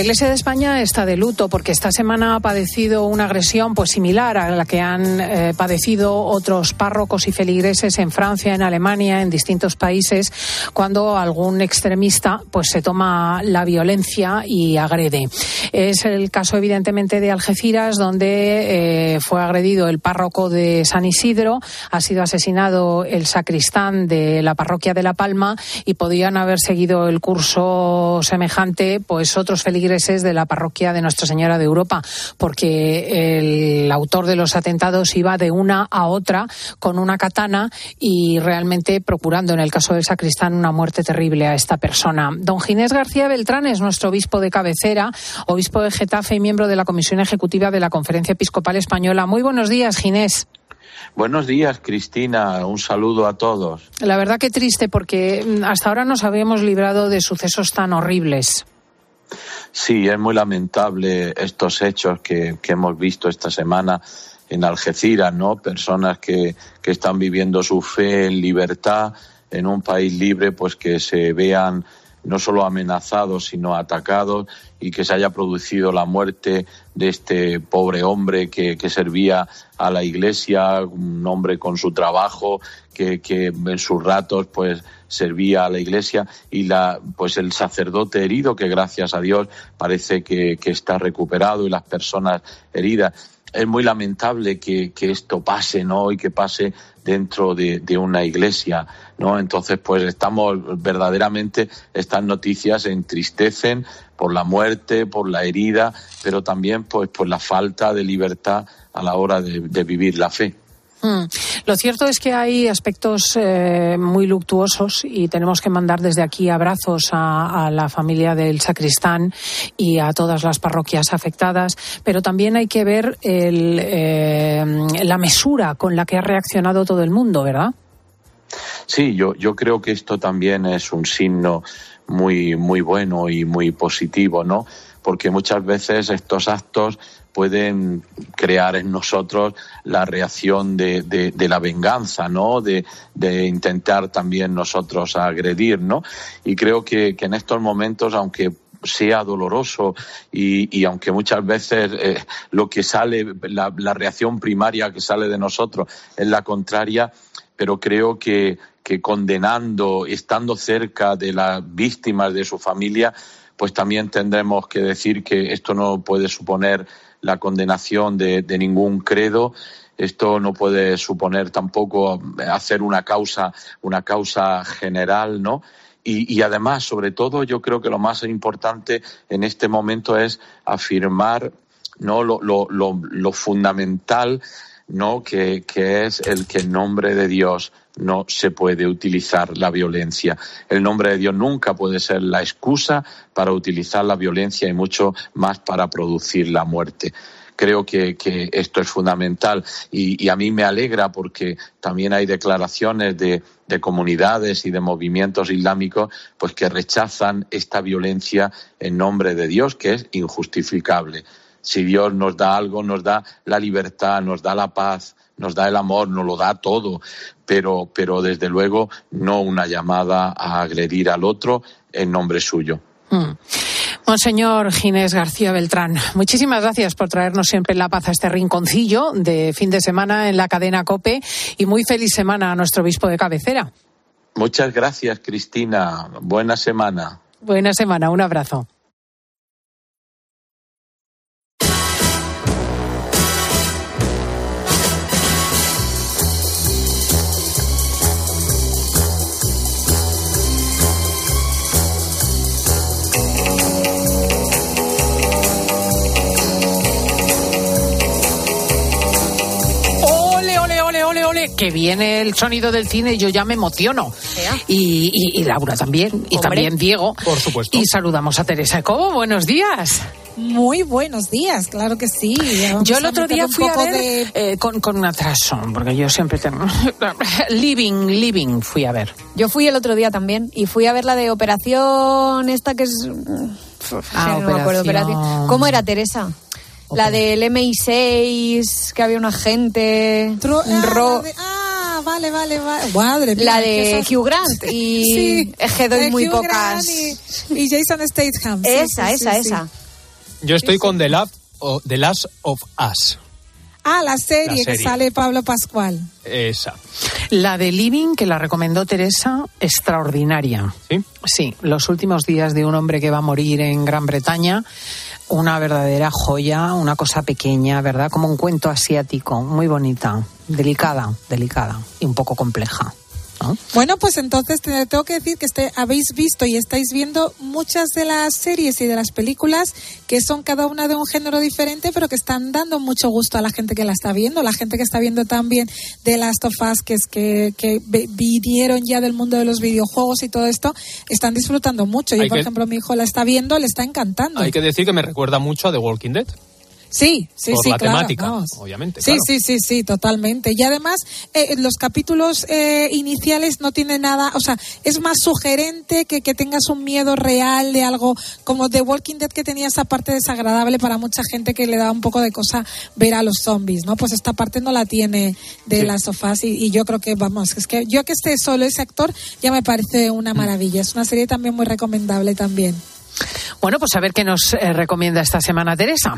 La Iglesia de España está de luto porque esta semana ha padecido una agresión pues similar a la que han eh, padecido otros párrocos y feligreses en Francia, en Alemania, en distintos países, cuando algún extremista pues se toma la violencia y agrede. Es el caso evidentemente de Algeciras, donde eh, fue agredido el párroco de San Isidro, ha sido asesinado el sacristán de la parroquia de La Palma y podían haber seguido el curso semejante pues otros feligreses de la parroquia de Nuestra Señora de Europa, porque el autor de los atentados iba de una a otra con una katana y realmente procurando, en el caso del sacristán, una muerte terrible a esta persona. Don Ginés García Beltrán es nuestro obispo de cabecera, obispo de Getafe y miembro de la Comisión Ejecutiva de la Conferencia Episcopal Española. Muy buenos días, Ginés. Buenos días, Cristina. Un saludo a todos. La verdad que triste porque hasta ahora nos habíamos librado de sucesos tan horribles. Sí, es muy lamentable estos hechos que, que hemos visto esta semana en Algeciras, ¿no? Personas que, que están viviendo su fe en libertad en un país libre, pues que se vean no solo amenazados, sino atacados y que se haya producido la muerte de este pobre hombre que, que servía a la iglesia, un hombre con su trabajo, que, que en sus ratos pues servía a la iglesia y la pues el sacerdote herido que gracias a Dios parece que, que está recuperado y las personas heridas es muy lamentable que, que, esto pase, ¿no? Y que pase dentro de, de, una iglesia, ¿no? Entonces, pues estamos verdaderamente, estas noticias entristecen por la muerte, por la herida, pero también, pues, por la falta de libertad a la hora de, de vivir la fe. Mm. Lo cierto es que hay aspectos eh, muy luctuosos y tenemos que mandar desde aquí abrazos a, a, la familia del sacristán y a todas las parroquias afectadas, pero también hay que ver el, eh, la mesura con la que ha reaccionado todo el mundo, ¿verdad? Sí, yo, yo creo que esto también es un signo muy, muy bueno y muy positivo, ¿no? Porque muchas veces estos actos pueden crear en nosotros la reacción de, de, la venganza, ¿no? De, de, intentar también nosotros agredir, ¿no? Y creo que, que en estos momentos, aunque sea doloroso y, y, aunque muchas veces eh, lo que sale, la, reacción primaria que sale de nosotros es la contraria, pero creo que, condenando, estando cerca de las víctimas de su familia, pues también tendremos que decir que esto no puede suponer la condenación de, ningún credo. Esto no puede suponer tampoco hacer una causa, una causa general, ¿no? Y, además, sobre todo, yo creo que lo más importante en este momento es afirmar no lo, lo, lo fundamental no que, que, es el que en nombre de Dios no se puede utilizar la violencia. El nombre de Dios nunca puede ser la excusa para utilizar la violencia y mucho más para producir la muerte creo que, que, esto es fundamental y, y, a mí me alegra porque también hay declaraciones de, de, comunidades y de movimientos islámicos pues que rechazan esta violencia en nombre de Dios que es injustificable. Si Dios nos da algo, nos da la libertad, nos da la paz, nos da el amor, nos lo da todo, pero, pero desde luego no una llamada a agredir al otro en nombre suyo. Mm. Monseñor Ginés García Beltrán, muchísimas gracias por traernos siempre la paz a este rinconcillo de fin de semana en la cadena COPE y muy feliz semana a nuestro obispo de cabecera. Muchas gracias, Cristina. Buena semana. Buena semana, un abrazo. Que viene el sonido del cine y yo ya me emociono. Y, y- y Laura también, y Hombre. también Diego. Por supuesto. Y saludamos a Teresa Cobo. Buenos días. Muy buenos días, claro que sí. Vamos Yo el otro día fui a ver de- eh, con, con un atraso, porque yo siempre tengo... living, living fui a ver. Yo fui el otro día también y fui a ver la de Operación esta que es... Ah, no me acuerdo, Operación- ¿Cómo era, Teresa? La del MI6, que había un agente... Tru- un ah, ro- la de- ah, vale, vale, vale. Madre mía, La que de esas- Hugh Grant y Sí, es que doy muy Hugh pocas... Y, y Jason Statham. sí, Esa, sí, esa, sí, esa. Yo estoy con The Last, o- The Last of Us. Ah, la serie, La que serie. sale Pablo Pascual. Esa. La de Living, que la recomendó Teresa, extraordinaria. ¿Sí? Sí, los últimos días de un hombre que va a morir en Gran Bretaña. Una verdadera joya, una cosa pequeña, ¿verdad? Como un cuento asiático, muy bonita, delicada, delicada y un poco compleja. ¿No? Bueno, pues entonces te tengo que decir que este, habéis visto y estáis viendo muchas de las series y de las películas que son cada una de un género diferente, pero que están dando mucho gusto a la gente que la está viendo, la gente que está viendo también de Last of Us, que es que, vinieron ya del mundo de los videojuegos y todo esto, están disfrutando mucho. Yo, Hay por que- ejemplo, mi hijo la está viendo, le está encantando. Hay que decir que me recuerda mucho a The Walking Dead. Sí, sí, por sí, la claro, temática, vamos. obviamente. Sí, claro. sí, sí, sí, totalmente. Y además, eh, los capítulos eh, iniciales no tienen nada, o sea, es más sugerente que, que tengas un miedo real de algo como The Walking Dead que tenía esa parte desagradable para mucha gente que le da un poco de cosa ver a los zombies, ¿no? Pues esta parte no la tiene de Sí. las sofás y, y yo creo que, vamos, es que yo que esté solo ese actor ya me parece Mm. una maravilla. Es una serie también muy recomendable también. Bueno, pues a ver qué nos eh, recomienda esta semana Teresa.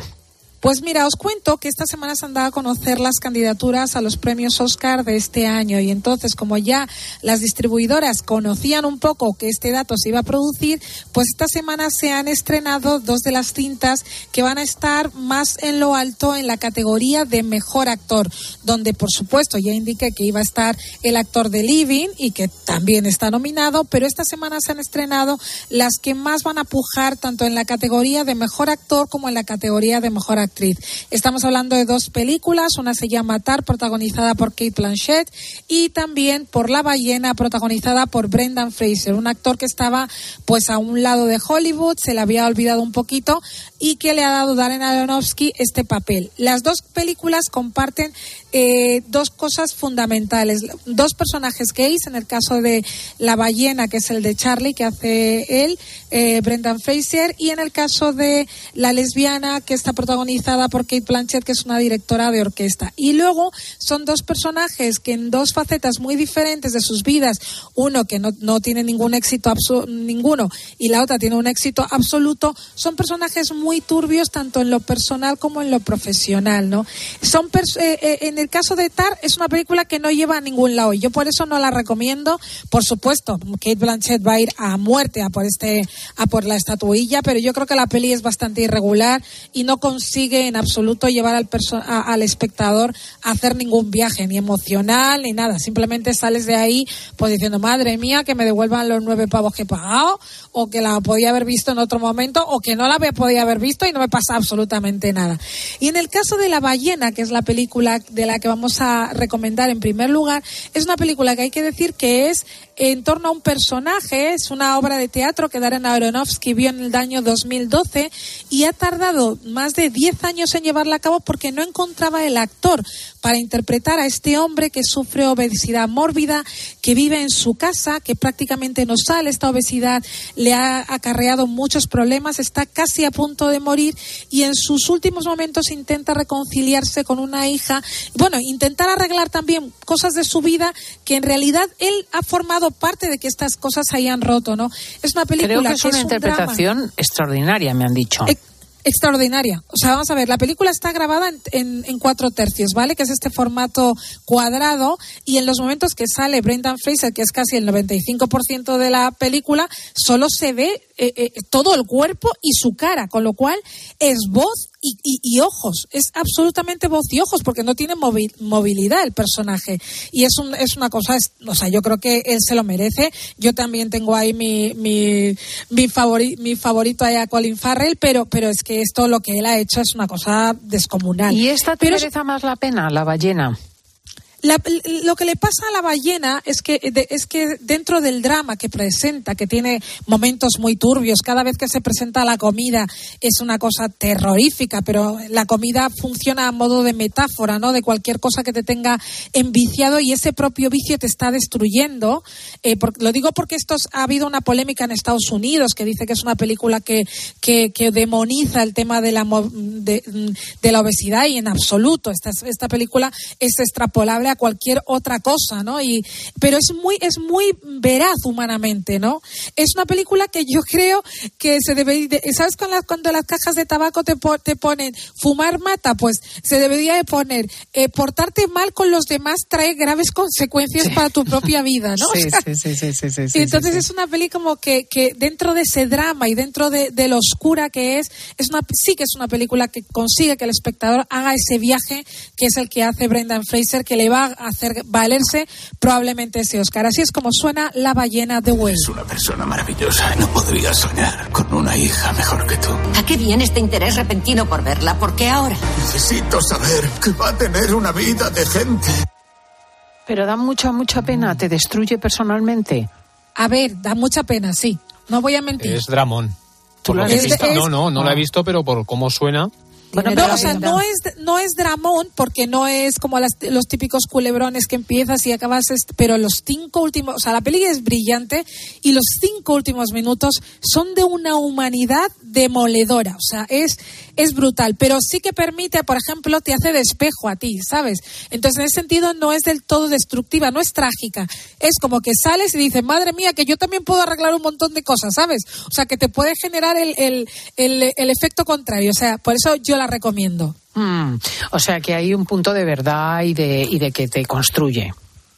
Pues mira, os cuento que esta semana se han dado a conocer las candidaturas a los premios Oscar de este año. Y entonces como ya las distribuidoras conocían un poco que este dato se iba a producir, pues esta semana se han estrenado dos de las cintas que van a estar más en lo alto en la categoría de mejor actor, donde por supuesto ya indiqué que iba a estar el actor de Living y que también está nominado, pero esta semana se han estrenado las que más van a pujar tanto en la categoría de mejor actor como en la categoría de mejor Estamos hablando de dos películas, una se llama Tar, protagonizada por Kate Blanchett, y también por La ballena, protagonizada por Brendan Fraser, un actor que estaba pues a un lado de Hollywood, se le había olvidado un poquito y que le ha dado Darren Aronofsky este papel. Las dos películas comparten eh, dos cosas fundamentales, dos personajes gays, en el caso de La ballena, que es el de Charlie, que hace él, eh, Brendan Fraser, y en el caso de La lesbiana, que está protagonizada por Kate Blanchett, que es una directora de orquesta. Y luego son dos personajes que en dos facetas muy diferentes de sus vidas, uno que no, no tiene ningún éxito ninguno y la otra tiene un éxito absoluto, son personajes muy turbios tanto en lo personal como en lo profesional, ¿no? Son eh, eh, en el caso de Tar es una película que no lleva a ningún lado yo por eso no la recomiendo. Por supuesto, Kate Blanchett va a ir a muerte a por este a por la estatuilla, pero yo creo que la peli es bastante irregular y no consigue en absoluto llevar al a- al espectador a hacer ningún viaje ni emocional ni nada. Simplemente sales de ahí pues diciendo, madre mía, que me devuelvan los nueve pavos que he pagado o que la podía haber visto en otro momento o que no la podía haber visto y no me pasa absolutamente nada. Y en el caso de La ballena, que es la película de la que vamos a recomendar en primer lugar, es una película que hay que decir que es en torno a un personaje, es una obra de teatro que Darren Aronofsky vio en el año 2012 y ha tardado más de 10 años en llevarla a cabo porque no encontraba el actor para interpretar a este hombre que sufre obesidad mórbida, que vive en su casa, que prácticamente no sale. Esta obesidad le ha acarreado muchos problemas, está casi a punto de morir y en sus últimos momentos intenta reconciliarse con una hija. Bueno, intentar arreglar también cosas de su vida que en realidad él ha formado parte de que estas cosas hayan roto, ¿no? Es una película Creo que es una interpretación extraordinaria, me han dicho. Eh, extraordinaria. O sea, vamos a ver, la película está grabada en, en- en cuatro tercios, ¿vale? Que es este formato cuadrado y en los momentos que sale Brendan Fraser, que es casi el 95% de la película, solo se ve eh, eh, todo el cuerpo y su cara, con lo cual es voz y, y- y ojos. Es absolutamente voz y ojos porque no tiene movi- movilidad el personaje. Y es, un, es una cosa, es- o sea, yo creo que él se lo merece. Yo también tengo ahí mi, mi, mi, favori- mi favorito ahí a Colin Farrell, pero, pero es que esto lo que él ha hecho es una cosa descomunal. ¿Y esta te Pero merece más la pena, la ballena? La- lo que le pasa a la ballena es que, es que dentro del drama que presenta, que tiene momentos muy turbios, cada vez que se presenta la comida es una cosa terrorífica, pero la comida funciona a modo de metáfora, ¿no? De cualquier cosa que te tenga enviciado y ese propio vicio te está destruyendo. Eh, lo digo porque esto es- ha habido una polémica en Estados Unidos que dice que es una película que, que, que demoniza el tema de la, de, de la obesidad y en absoluto. Esta, esta película es extrapolable a cualquier otra cosa, ¿no? Y, pero es muy, es muy veraz humanamente, ¿no? Es una película que yo creo que se debe, de- ¿sabes con las- cuando las cajas de tabaco te, po- te ponen fumar mata? Pues se debería de poner eh, portarte mal con los demás trae graves consecuencias para tu propia vida, ¿no? Sí, O sea, sí, sí, sí, sí, sí, y sí, entonces sí. es una peli como que, que dentro de ese drama y dentro de, de lo oscura que es, es una, sí que es una película que consigue que el espectador haga ese viaje que es el que hace Brendan Fraser, que le va a hacer valerse probablemente ese Oscar. Así es como suena La ballena de Whale. Es una persona maravillosa. No podría soñar con una hija mejor que tú. ¿A qué viene este interés repentino por verla? ¿Por qué ahora? Necesito saber que va a tener una vida decente. Pero da mucha, mucha pena, te destruye personalmente. A ver, da mucha pena, sí. No voy a mentir. Es Dramón. ¿Tú Por lo lo que has he visto? No, no, no la he visto, pero por cómo suena. No, o sea, no es, no es dramón porque no es como las- los típicos culebrones que empiezas y acabas, est- pero los cinco últimos, o sea, la peli es brillante y los cinco últimos minutos son de una humanidad demoledora, o sea, es, es brutal, pero sí que permite, por ejemplo, te hace de espejo a ti, ¿sabes? Entonces, en ese sentido, no es del todo destructiva, no es trágica, es como que sales y dices, madre mía, que yo también puedo arreglar un montón de cosas, ¿sabes? O sea, que te puede generar el, el, el, el efecto contrario, o sea, por eso yo la recomiendo. Mm, o sea que hay un punto de verdad y de, y de que te construye.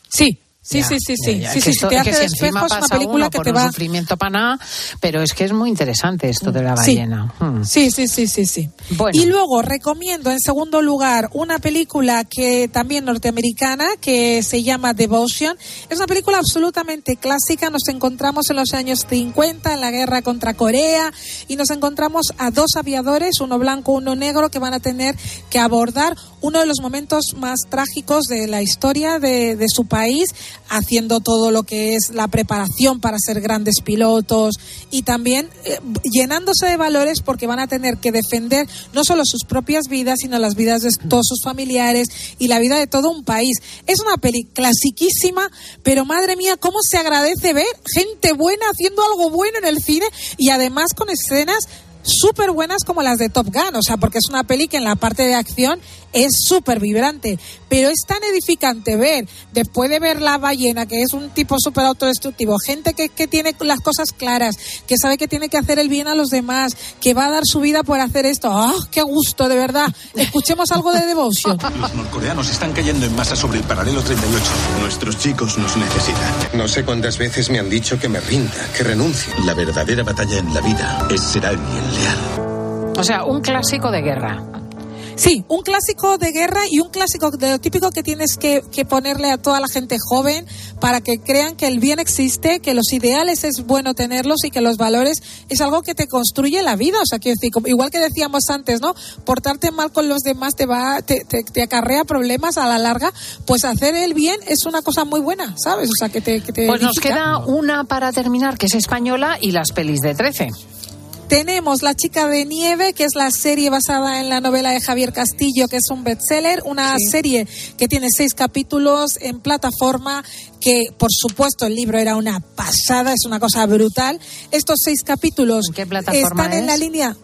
Sí, sí, Ya, sí, sí, ya, sí. ya. sí, Que sí, esto- si te hace si de encima espejo es una película que te un va... sufrimiento para nada, pero es que es muy interesante esto de la Sí. ballena. Mm. Sí, sí, sí, sí, sí. Bueno. Y luego recomiendo en segundo lugar una película que también norteamericana que se llama Devotion. Es una película absolutamente clásica. Nos encontramos en los años 50 en la guerra contra Corea y nos encontramos a dos aviadores, uno blanco, uno negro, que van a tener que abordar uno de los momentos más trágicos de la historia de, de su país, haciendo todo lo que es la preparación para ser grandes pilotos y también eh, llenándose de valores porque van a tener que defender no solo sus propias vidas, sino las vidas de todos sus familiares y la vida de todo un país. Es una peli clasiquísima, pero madre mía, cómo se agradece ver gente buena haciendo algo bueno en el cine y además con escenas súper buenas como las de Top Gun, o sea, porque es una peli que en la parte de acción es súper vibrante, pero es tan edificante ver, después de ver La Ballena, que es un tipo súper autodestructivo, gente que, que tiene las cosas claras, que sabe que tiene que hacer el bien a los demás, que va a dar su vida por hacer esto, ¡ah, qué gusto, de verdad! Escuchemos algo de Devotion. Los norcoreanos están cayendo en masa sobre el paralelo 38. Nuestros chicos nos necesitan. No sé cuántas veces me han dicho que me rinda, que renuncie. La verdadera batalla en la vida es ser alguien leal. O sea, un clásico de guerra. Sí, un clásico de guerra y un clásico de lo típico que tienes que, que ponerle a toda la gente joven para que crean que el bien existe, que los ideales es bueno tenerlos y que los valores es algo que te construye la vida. O sea, quiero decir, como- igual que decíamos antes, ¿no? Portarte mal con los demás te va, te, te- te acarrea problemas a la larga. Pues hacer el bien es una cosa muy buena, ¿sabes? O sea, que te, que te Pues nos queda una para terminar, que es española, y las pelis de 13. Tenemos La chica de nieve, que es la serie basada en la novela de Javier Castillo, que es un bestseller, una serie que tiene seis capítulos en plataforma, que por supuesto el libro era una pasada, es una cosa brutal. Estos seis capítulos plataforma están en la línea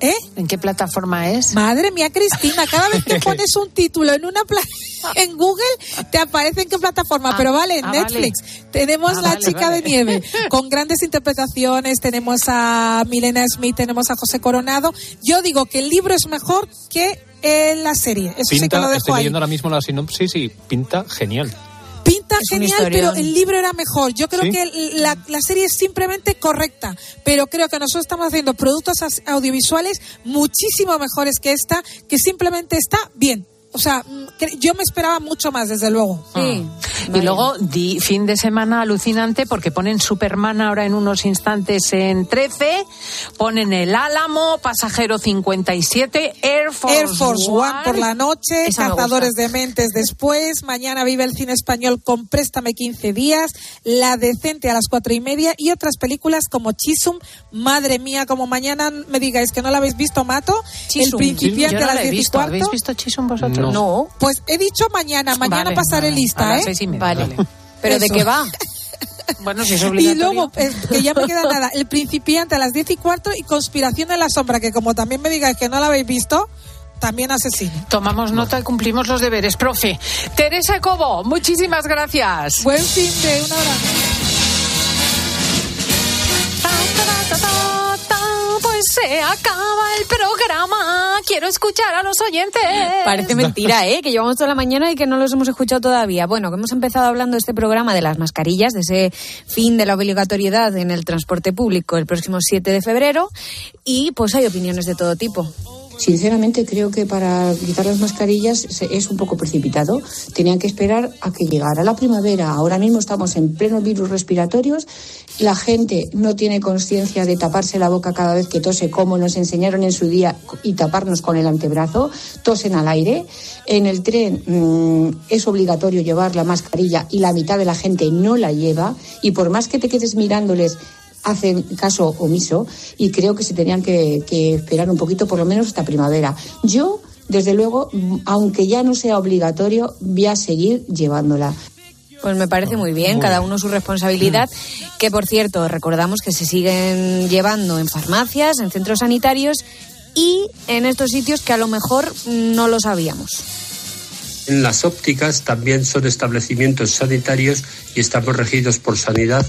¿Eh? ¿En qué plataforma es? Madre mía, Cristina, cada vez que pones un título en una pla- en Google te aparece en qué plataforma, pero vale, en ah, Netflix. Tenemos Ah, La vale, chica vale. de nieve con grandes interpretaciones, tenemos a Milena Smith, tenemos a José Coronado. Yo digo que el libro es mejor que eh, la serie. Eso sí que Pinta, lo dejo estoy ahí. leyendo ahora mismo la sinopsis y pinta genial. Pinta Es genial, pero el libro era mejor. Yo creo ¿Sí? que la, la serie es simplemente correcta, pero creo que nosotros estamos haciendo productos audiovisuales muchísimo mejores que esta, que simplemente está bien. O sea, mm, yo me esperaba mucho más, desde luego. Y luego di fin de semana alucinante porque ponen Superman ahora en unos instantes en 13, ponen el Álamo, Pasajero 57, Air Force, Air Force One por la noche, Esa Cazadores de Mentes después, mañana vive el cine español con Préstame 15 días, La Decente a las cuatro y media y otras películas como Chisum, madre mía, como mañana me digáis que no la habéis visto, Mato, Chisum. El Principiante no a las la he 10 y cuarto. ¿Habéis visto Chisum vosotros? No. Pues he dicho mañana, mañana Vale, pasaré vale. lista, A las ¿eh? seis y media, Vale. vale. ¿Pero de qué va? Bueno, si es Y obligatorio. luego, eh, que ya me queda nada, El Principiante a las 10 y cuarto y Conspiración en la Sombra, que como también me digáis que no la habéis visto, también asesino. Tomamos nota y cumplimos los deberes, profe. Teresa Cobo, muchísimas gracias. Buen fin de una hora. Se acaba el programa. Quiero escuchar a los oyentes. Parece mentira, ¿eh? Que llevamos toda la mañana y que no los hemos escuchado todavía. Bueno, que hemos empezado hablando de este programa de las mascarillas, de ese fin de la obligatoriedad en el transporte público el próximo 7 de febrero. Y pues hay opiniones de todo tipo. Sinceramente creo que para quitar las mascarillas es un poco precipitado. Tenían que esperar a que llegara la primavera. Ahora mismo estamos en pleno virus respiratorios. La gente no tiene conciencia de taparse la boca cada vez que tose, como nos enseñaron en su día, y taparnos con el antebrazo. Tosen al aire. En el tren mm, es obligatorio llevar la mascarilla y la mitad de la gente no la lleva. Y por más que te quedes mirándoles hacen caso omiso y creo que se tenían que, que esperar un poquito, por lo menos hasta primavera. Yo, desde luego, mm, aunque ya no sea obligatorio, voy a seguir llevándola. Pues me parece muy bien, cada uno su responsabilidad, que por cierto, recordamos que se siguen llevando en farmacias, en centros sanitarios y en estos sitios que a lo mejor no lo sabíamos. En las ópticas también son establecimientos sanitarios y estamos regidos por sanidad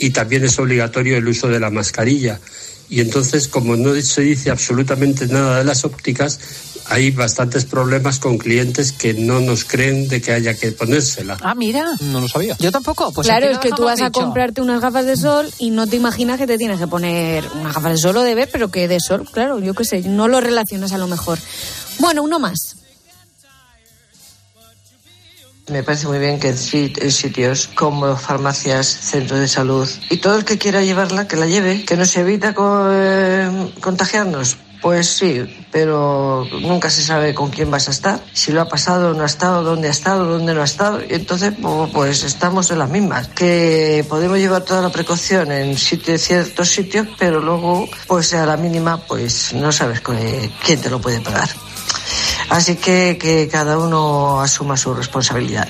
y también es obligatorio el uso de la mascarilla. Y entonces, como no se dice absolutamente nada de las ópticas, hay bastantes problemas con clientes que no nos creen de que haya que ponérsela. Ah, mira. No lo sabía. Yo tampoco. Pues claro, es que tú vas a dicho. comprarte unas gafas de sol y no te imaginas que te tienes que poner unas gafas de sol o de ver, pero que de sol, claro, yo qué sé, no lo relacionas a lo mejor. Bueno, uno más. Me parece muy bien que en sit- en sitios como farmacias, centros de salud y todo el que quiera llevarla, que la lleve, que nos evita eh, contagiarnos. Pues sí, pero nunca se sabe con quién vas a estar, si lo ha pasado, no ha estado, dónde ha estado, dónde no ha estado. Y entonces, pu- pues estamos en las mismas. Que podemos llevar toda la precaución en sitio- ciertos sitios, pero luego, pues a la mínima, pues no sabes cu- quién te lo puede pagar. Así que que cada uno asuma su responsabilidad.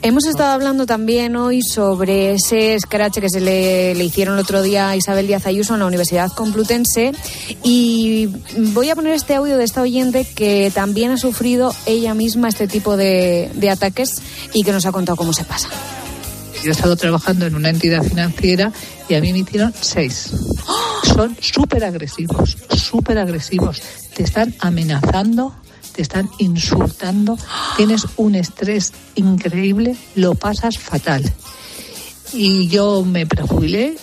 Hemos estado hablando también hoy sobre ese escrache que se le, le hicieron el otro día a Isabel Díaz Ayuso en la Universidad Complutense y voy a poner este audio de esta oyente que también ha sufrido ella misma este tipo de, de ataques y que nos ha contado cómo se pasa. Yo he estado trabajando en una entidad financiera y a mí me hicieron seis. Son súper agresivos, súper agresivos. Te están amenazando, te están insultando, tienes un estrés increíble, lo pasas fatal. Y yo me prejubilé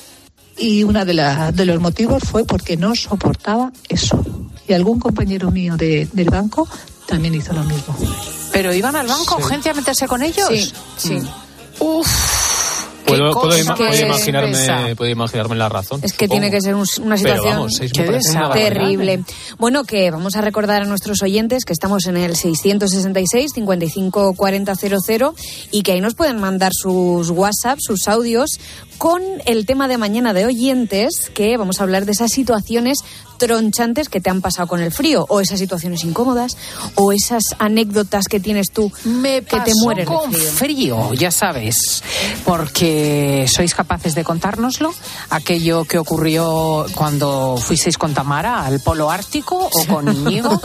y uno de, la- de los motivos fue porque no soportaba eso. Y algún compañero mío de- del banco también hizo lo mismo. Pero iban al banco, gente a meterse con ellos. Sí, sí. Uf. Puedo, puedo ima- imaginarme, puedo imaginarme la razón. Es que supongo. tiene que ser un- una situación vamos, una terrible. Bueno, que vamos a recordar a nuestros oyentes que estamos en el 666 55 40 00 y que ahí nos pueden mandar sus WhatsApp, sus audios con el tema de mañana de oyentes, que vamos a hablar de esas situaciones tronchantes que te han pasado con el frío, o esas situaciones incómodas, o esas anécdotas que tienes tú Me que te mueres con de frío. frío, ya sabes, porque sois capaces de contárnoslo, aquello que ocurrió cuando fuisteis con Tamara al polo ártico o con Íñigo,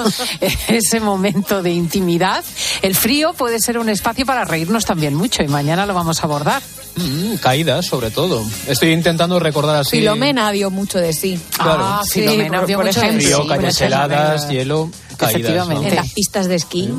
ese momento de intimidad. El frío puede ser un espacio para reírnos también mucho y mañana lo vamos a abordar. Mm, caídas, sobre todo. Estoy intentando recordar así. Filomena dio mucho de sí. Claro. Ah, Sí, Filomena por- ejemplo. sí, Frío, calles heladas, hielo, caídas. ¿no? Efectivamente. En las pistas de esquí.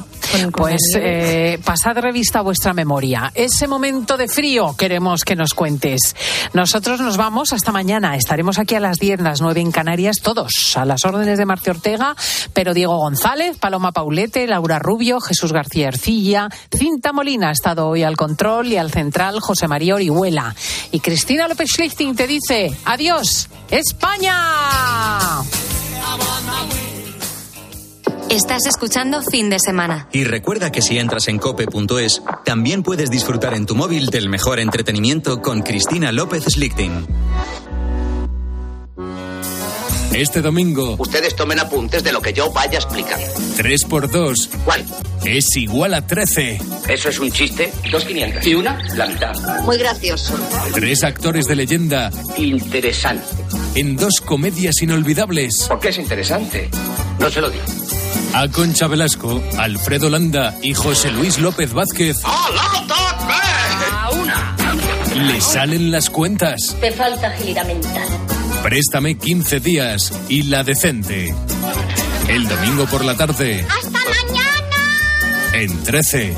Pues eh, pasad revista a vuestra memoria. Ese momento de frío queremos que nos cuentes. Nosotros nos vamos hasta mañana. Estaremos aquí a las 10, las 9 en Canarias, todos a las órdenes de Marcio Ortega, pero Diego González, Paloma Paulete, Laura Rubio, Jesús García Ercilla, Cinta Molina ha estado hoy al control y al central José María Orihuela. Y Cristina López Schlichting te dice, adiós, España. Estás escuchando Fin de Semana. Y recuerda que si entras en cope.es, también puedes disfrutar en tu móvil del mejor entretenimiento con Cristina López Slichting. Este domingo, Ustedes tomen apuntes de lo que yo vaya explicando. 3 por 2 ¿Cuál? es igual a 13. ¿Eso es un chiste? Dos quinientas. ¿Y una? La mitad. Muy gracioso. Tres actores de leyenda Interesante. en dos comedias inolvidables. ¿Por qué es interesante? No se lo digo. A Concha Velasco, Alfredo Landa y José Luis López Vázquez ¡A una! le salen las cuentas. Te falta agilidad mental. Préstame 15 días y la decente. El domingo por la tarde ¡Hasta mañana! en 13.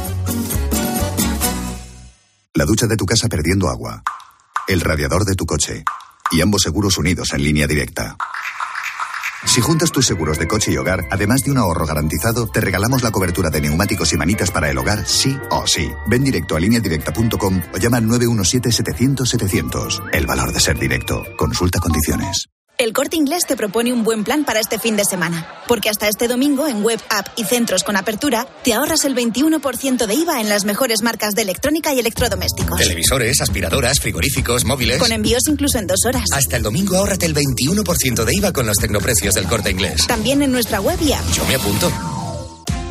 La ducha de tu casa perdiendo agua. El radiador de tu coche. Y ambos seguros unidos en línea directa. Si juntas tus seguros de coche y hogar, además de un ahorro garantizado, te regalamos la cobertura de neumáticos y manitas para el hogar, sí o sí. Ven directo a lineadirecta.com o llama al 917-700-700. El valor de ser directo. Consulta condiciones. El Corte Inglés te propone un buen plan para este fin de semana, porque hasta este domingo en web, app y centros con apertura te ahorras el 21% de IVA en las mejores marcas de electrónica y electrodomésticos. Televisores, aspiradoras, frigoríficos, móviles. Con envíos incluso en dos horas. Hasta el domingo ahórrate el 21% de IVA con los tecnoprecios del corte inglés. También en nuestra web y app. Yo me apunto.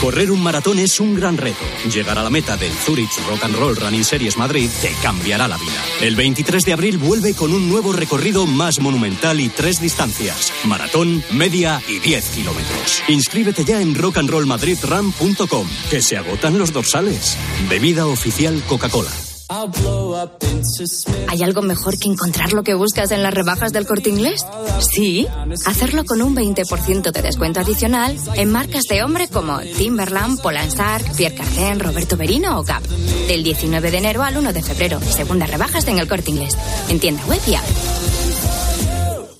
Correr un maratón es un gran reto. Llegar a la meta del Zurich Rock and Roll Running Series Madrid te cambiará la vida. El 23 de abril vuelve con un nuevo recorrido más monumental y tres distancias: maratón, media y 10 kilómetros. Inscríbete ya en rockandrollmadridrun.com, que se agotan los dorsales. Bebida oficial Coca-Cola. ¿Hay algo mejor que encontrar lo que buscas en las rebajas del corte inglés? Sí, hacerlo con un 20% de descuento adicional en marcas de hombre como Timberland, Polansar, Pierre Cardin, Roberto Berino o Gap. Del 19 de enero al 1 de febrero, segundas rebajas en el corte inglés. En tienda.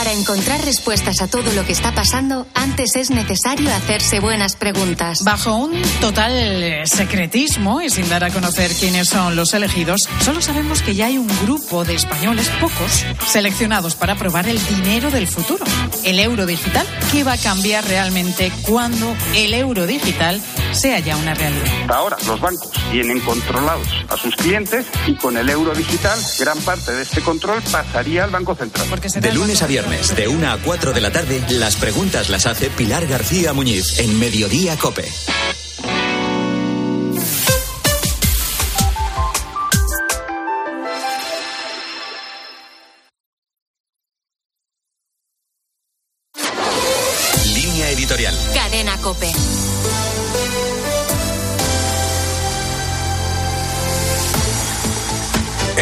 Para encontrar respuestas a todo lo que está pasando, antes es necesario hacerse buenas preguntas. Bajo un total eh, secretismo y sin dar a conocer quiénes son los elegidos, solo sabemos que ya hay un grupo de españoles, pocos, seleccionados para probar el dinero del futuro, el euro digital, que va a cambiar realmente cuando el euro digital sea ya una realidad. Hasta ahora los bancos tienen controlados a sus clientes y con el euro digital gran parte de este control pasaría al Banco Central. De lunes a viernes, de 1 a 4 de la tarde, las preguntas las hace Pilar García Muñiz en Mediodía Cope.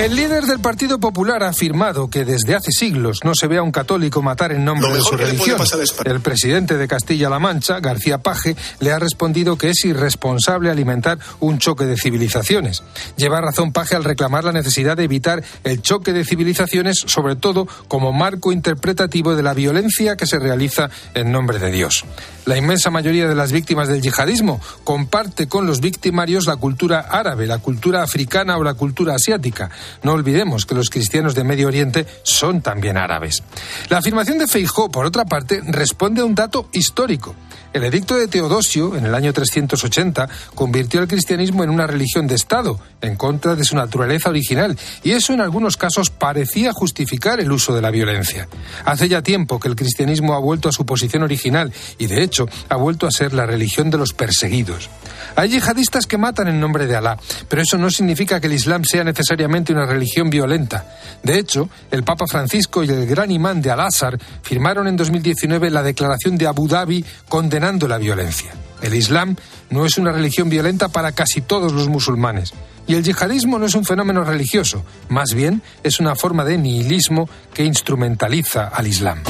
El líder del Partido Popular ha afirmado que desde hace siglos no se ve a un católico matar en nombre de su religión. El presidente de Castilla-La Mancha, García Paje, le ha respondido que es irresponsable alimentar un choque de civilizaciones. Lleva razón Paje al reclamar la necesidad de evitar el choque de civilizaciones, sobre todo como marco interpretativo de la violencia que se realiza en nombre de Dios. La inmensa mayoría de las víctimas del yihadismo comparte con los victimarios la cultura árabe, la cultura africana o la cultura asiática. No olvidemos que los cristianos de Medio Oriente son también árabes. La afirmación de Feijó, por otra parte, responde a un dato histórico. El edicto de Teodosio, en el año 380, convirtió el cristianismo en una religión de Estado, en contra de su naturaleza original, y eso en algunos casos parecía justificar el uso de la violencia. Hace ya tiempo que el cristianismo ha vuelto a su posición original y, de hecho, ha vuelto a ser la religión de los perseguidos. Hay yihadistas que matan en nombre de Alá, pero eso no significa que el Islam sea necesariamente una religión violenta. De hecho, el Papa Francisco y el gran imán de Al-Azhar firmaron en 2019 la declaración de Abu Dhabi condenando la violencia. El Islam no es una religión violenta para casi todos los musulmanes. Y el yihadismo no es un fenómeno religioso, más bien es una forma de nihilismo que instrumentaliza al Islam.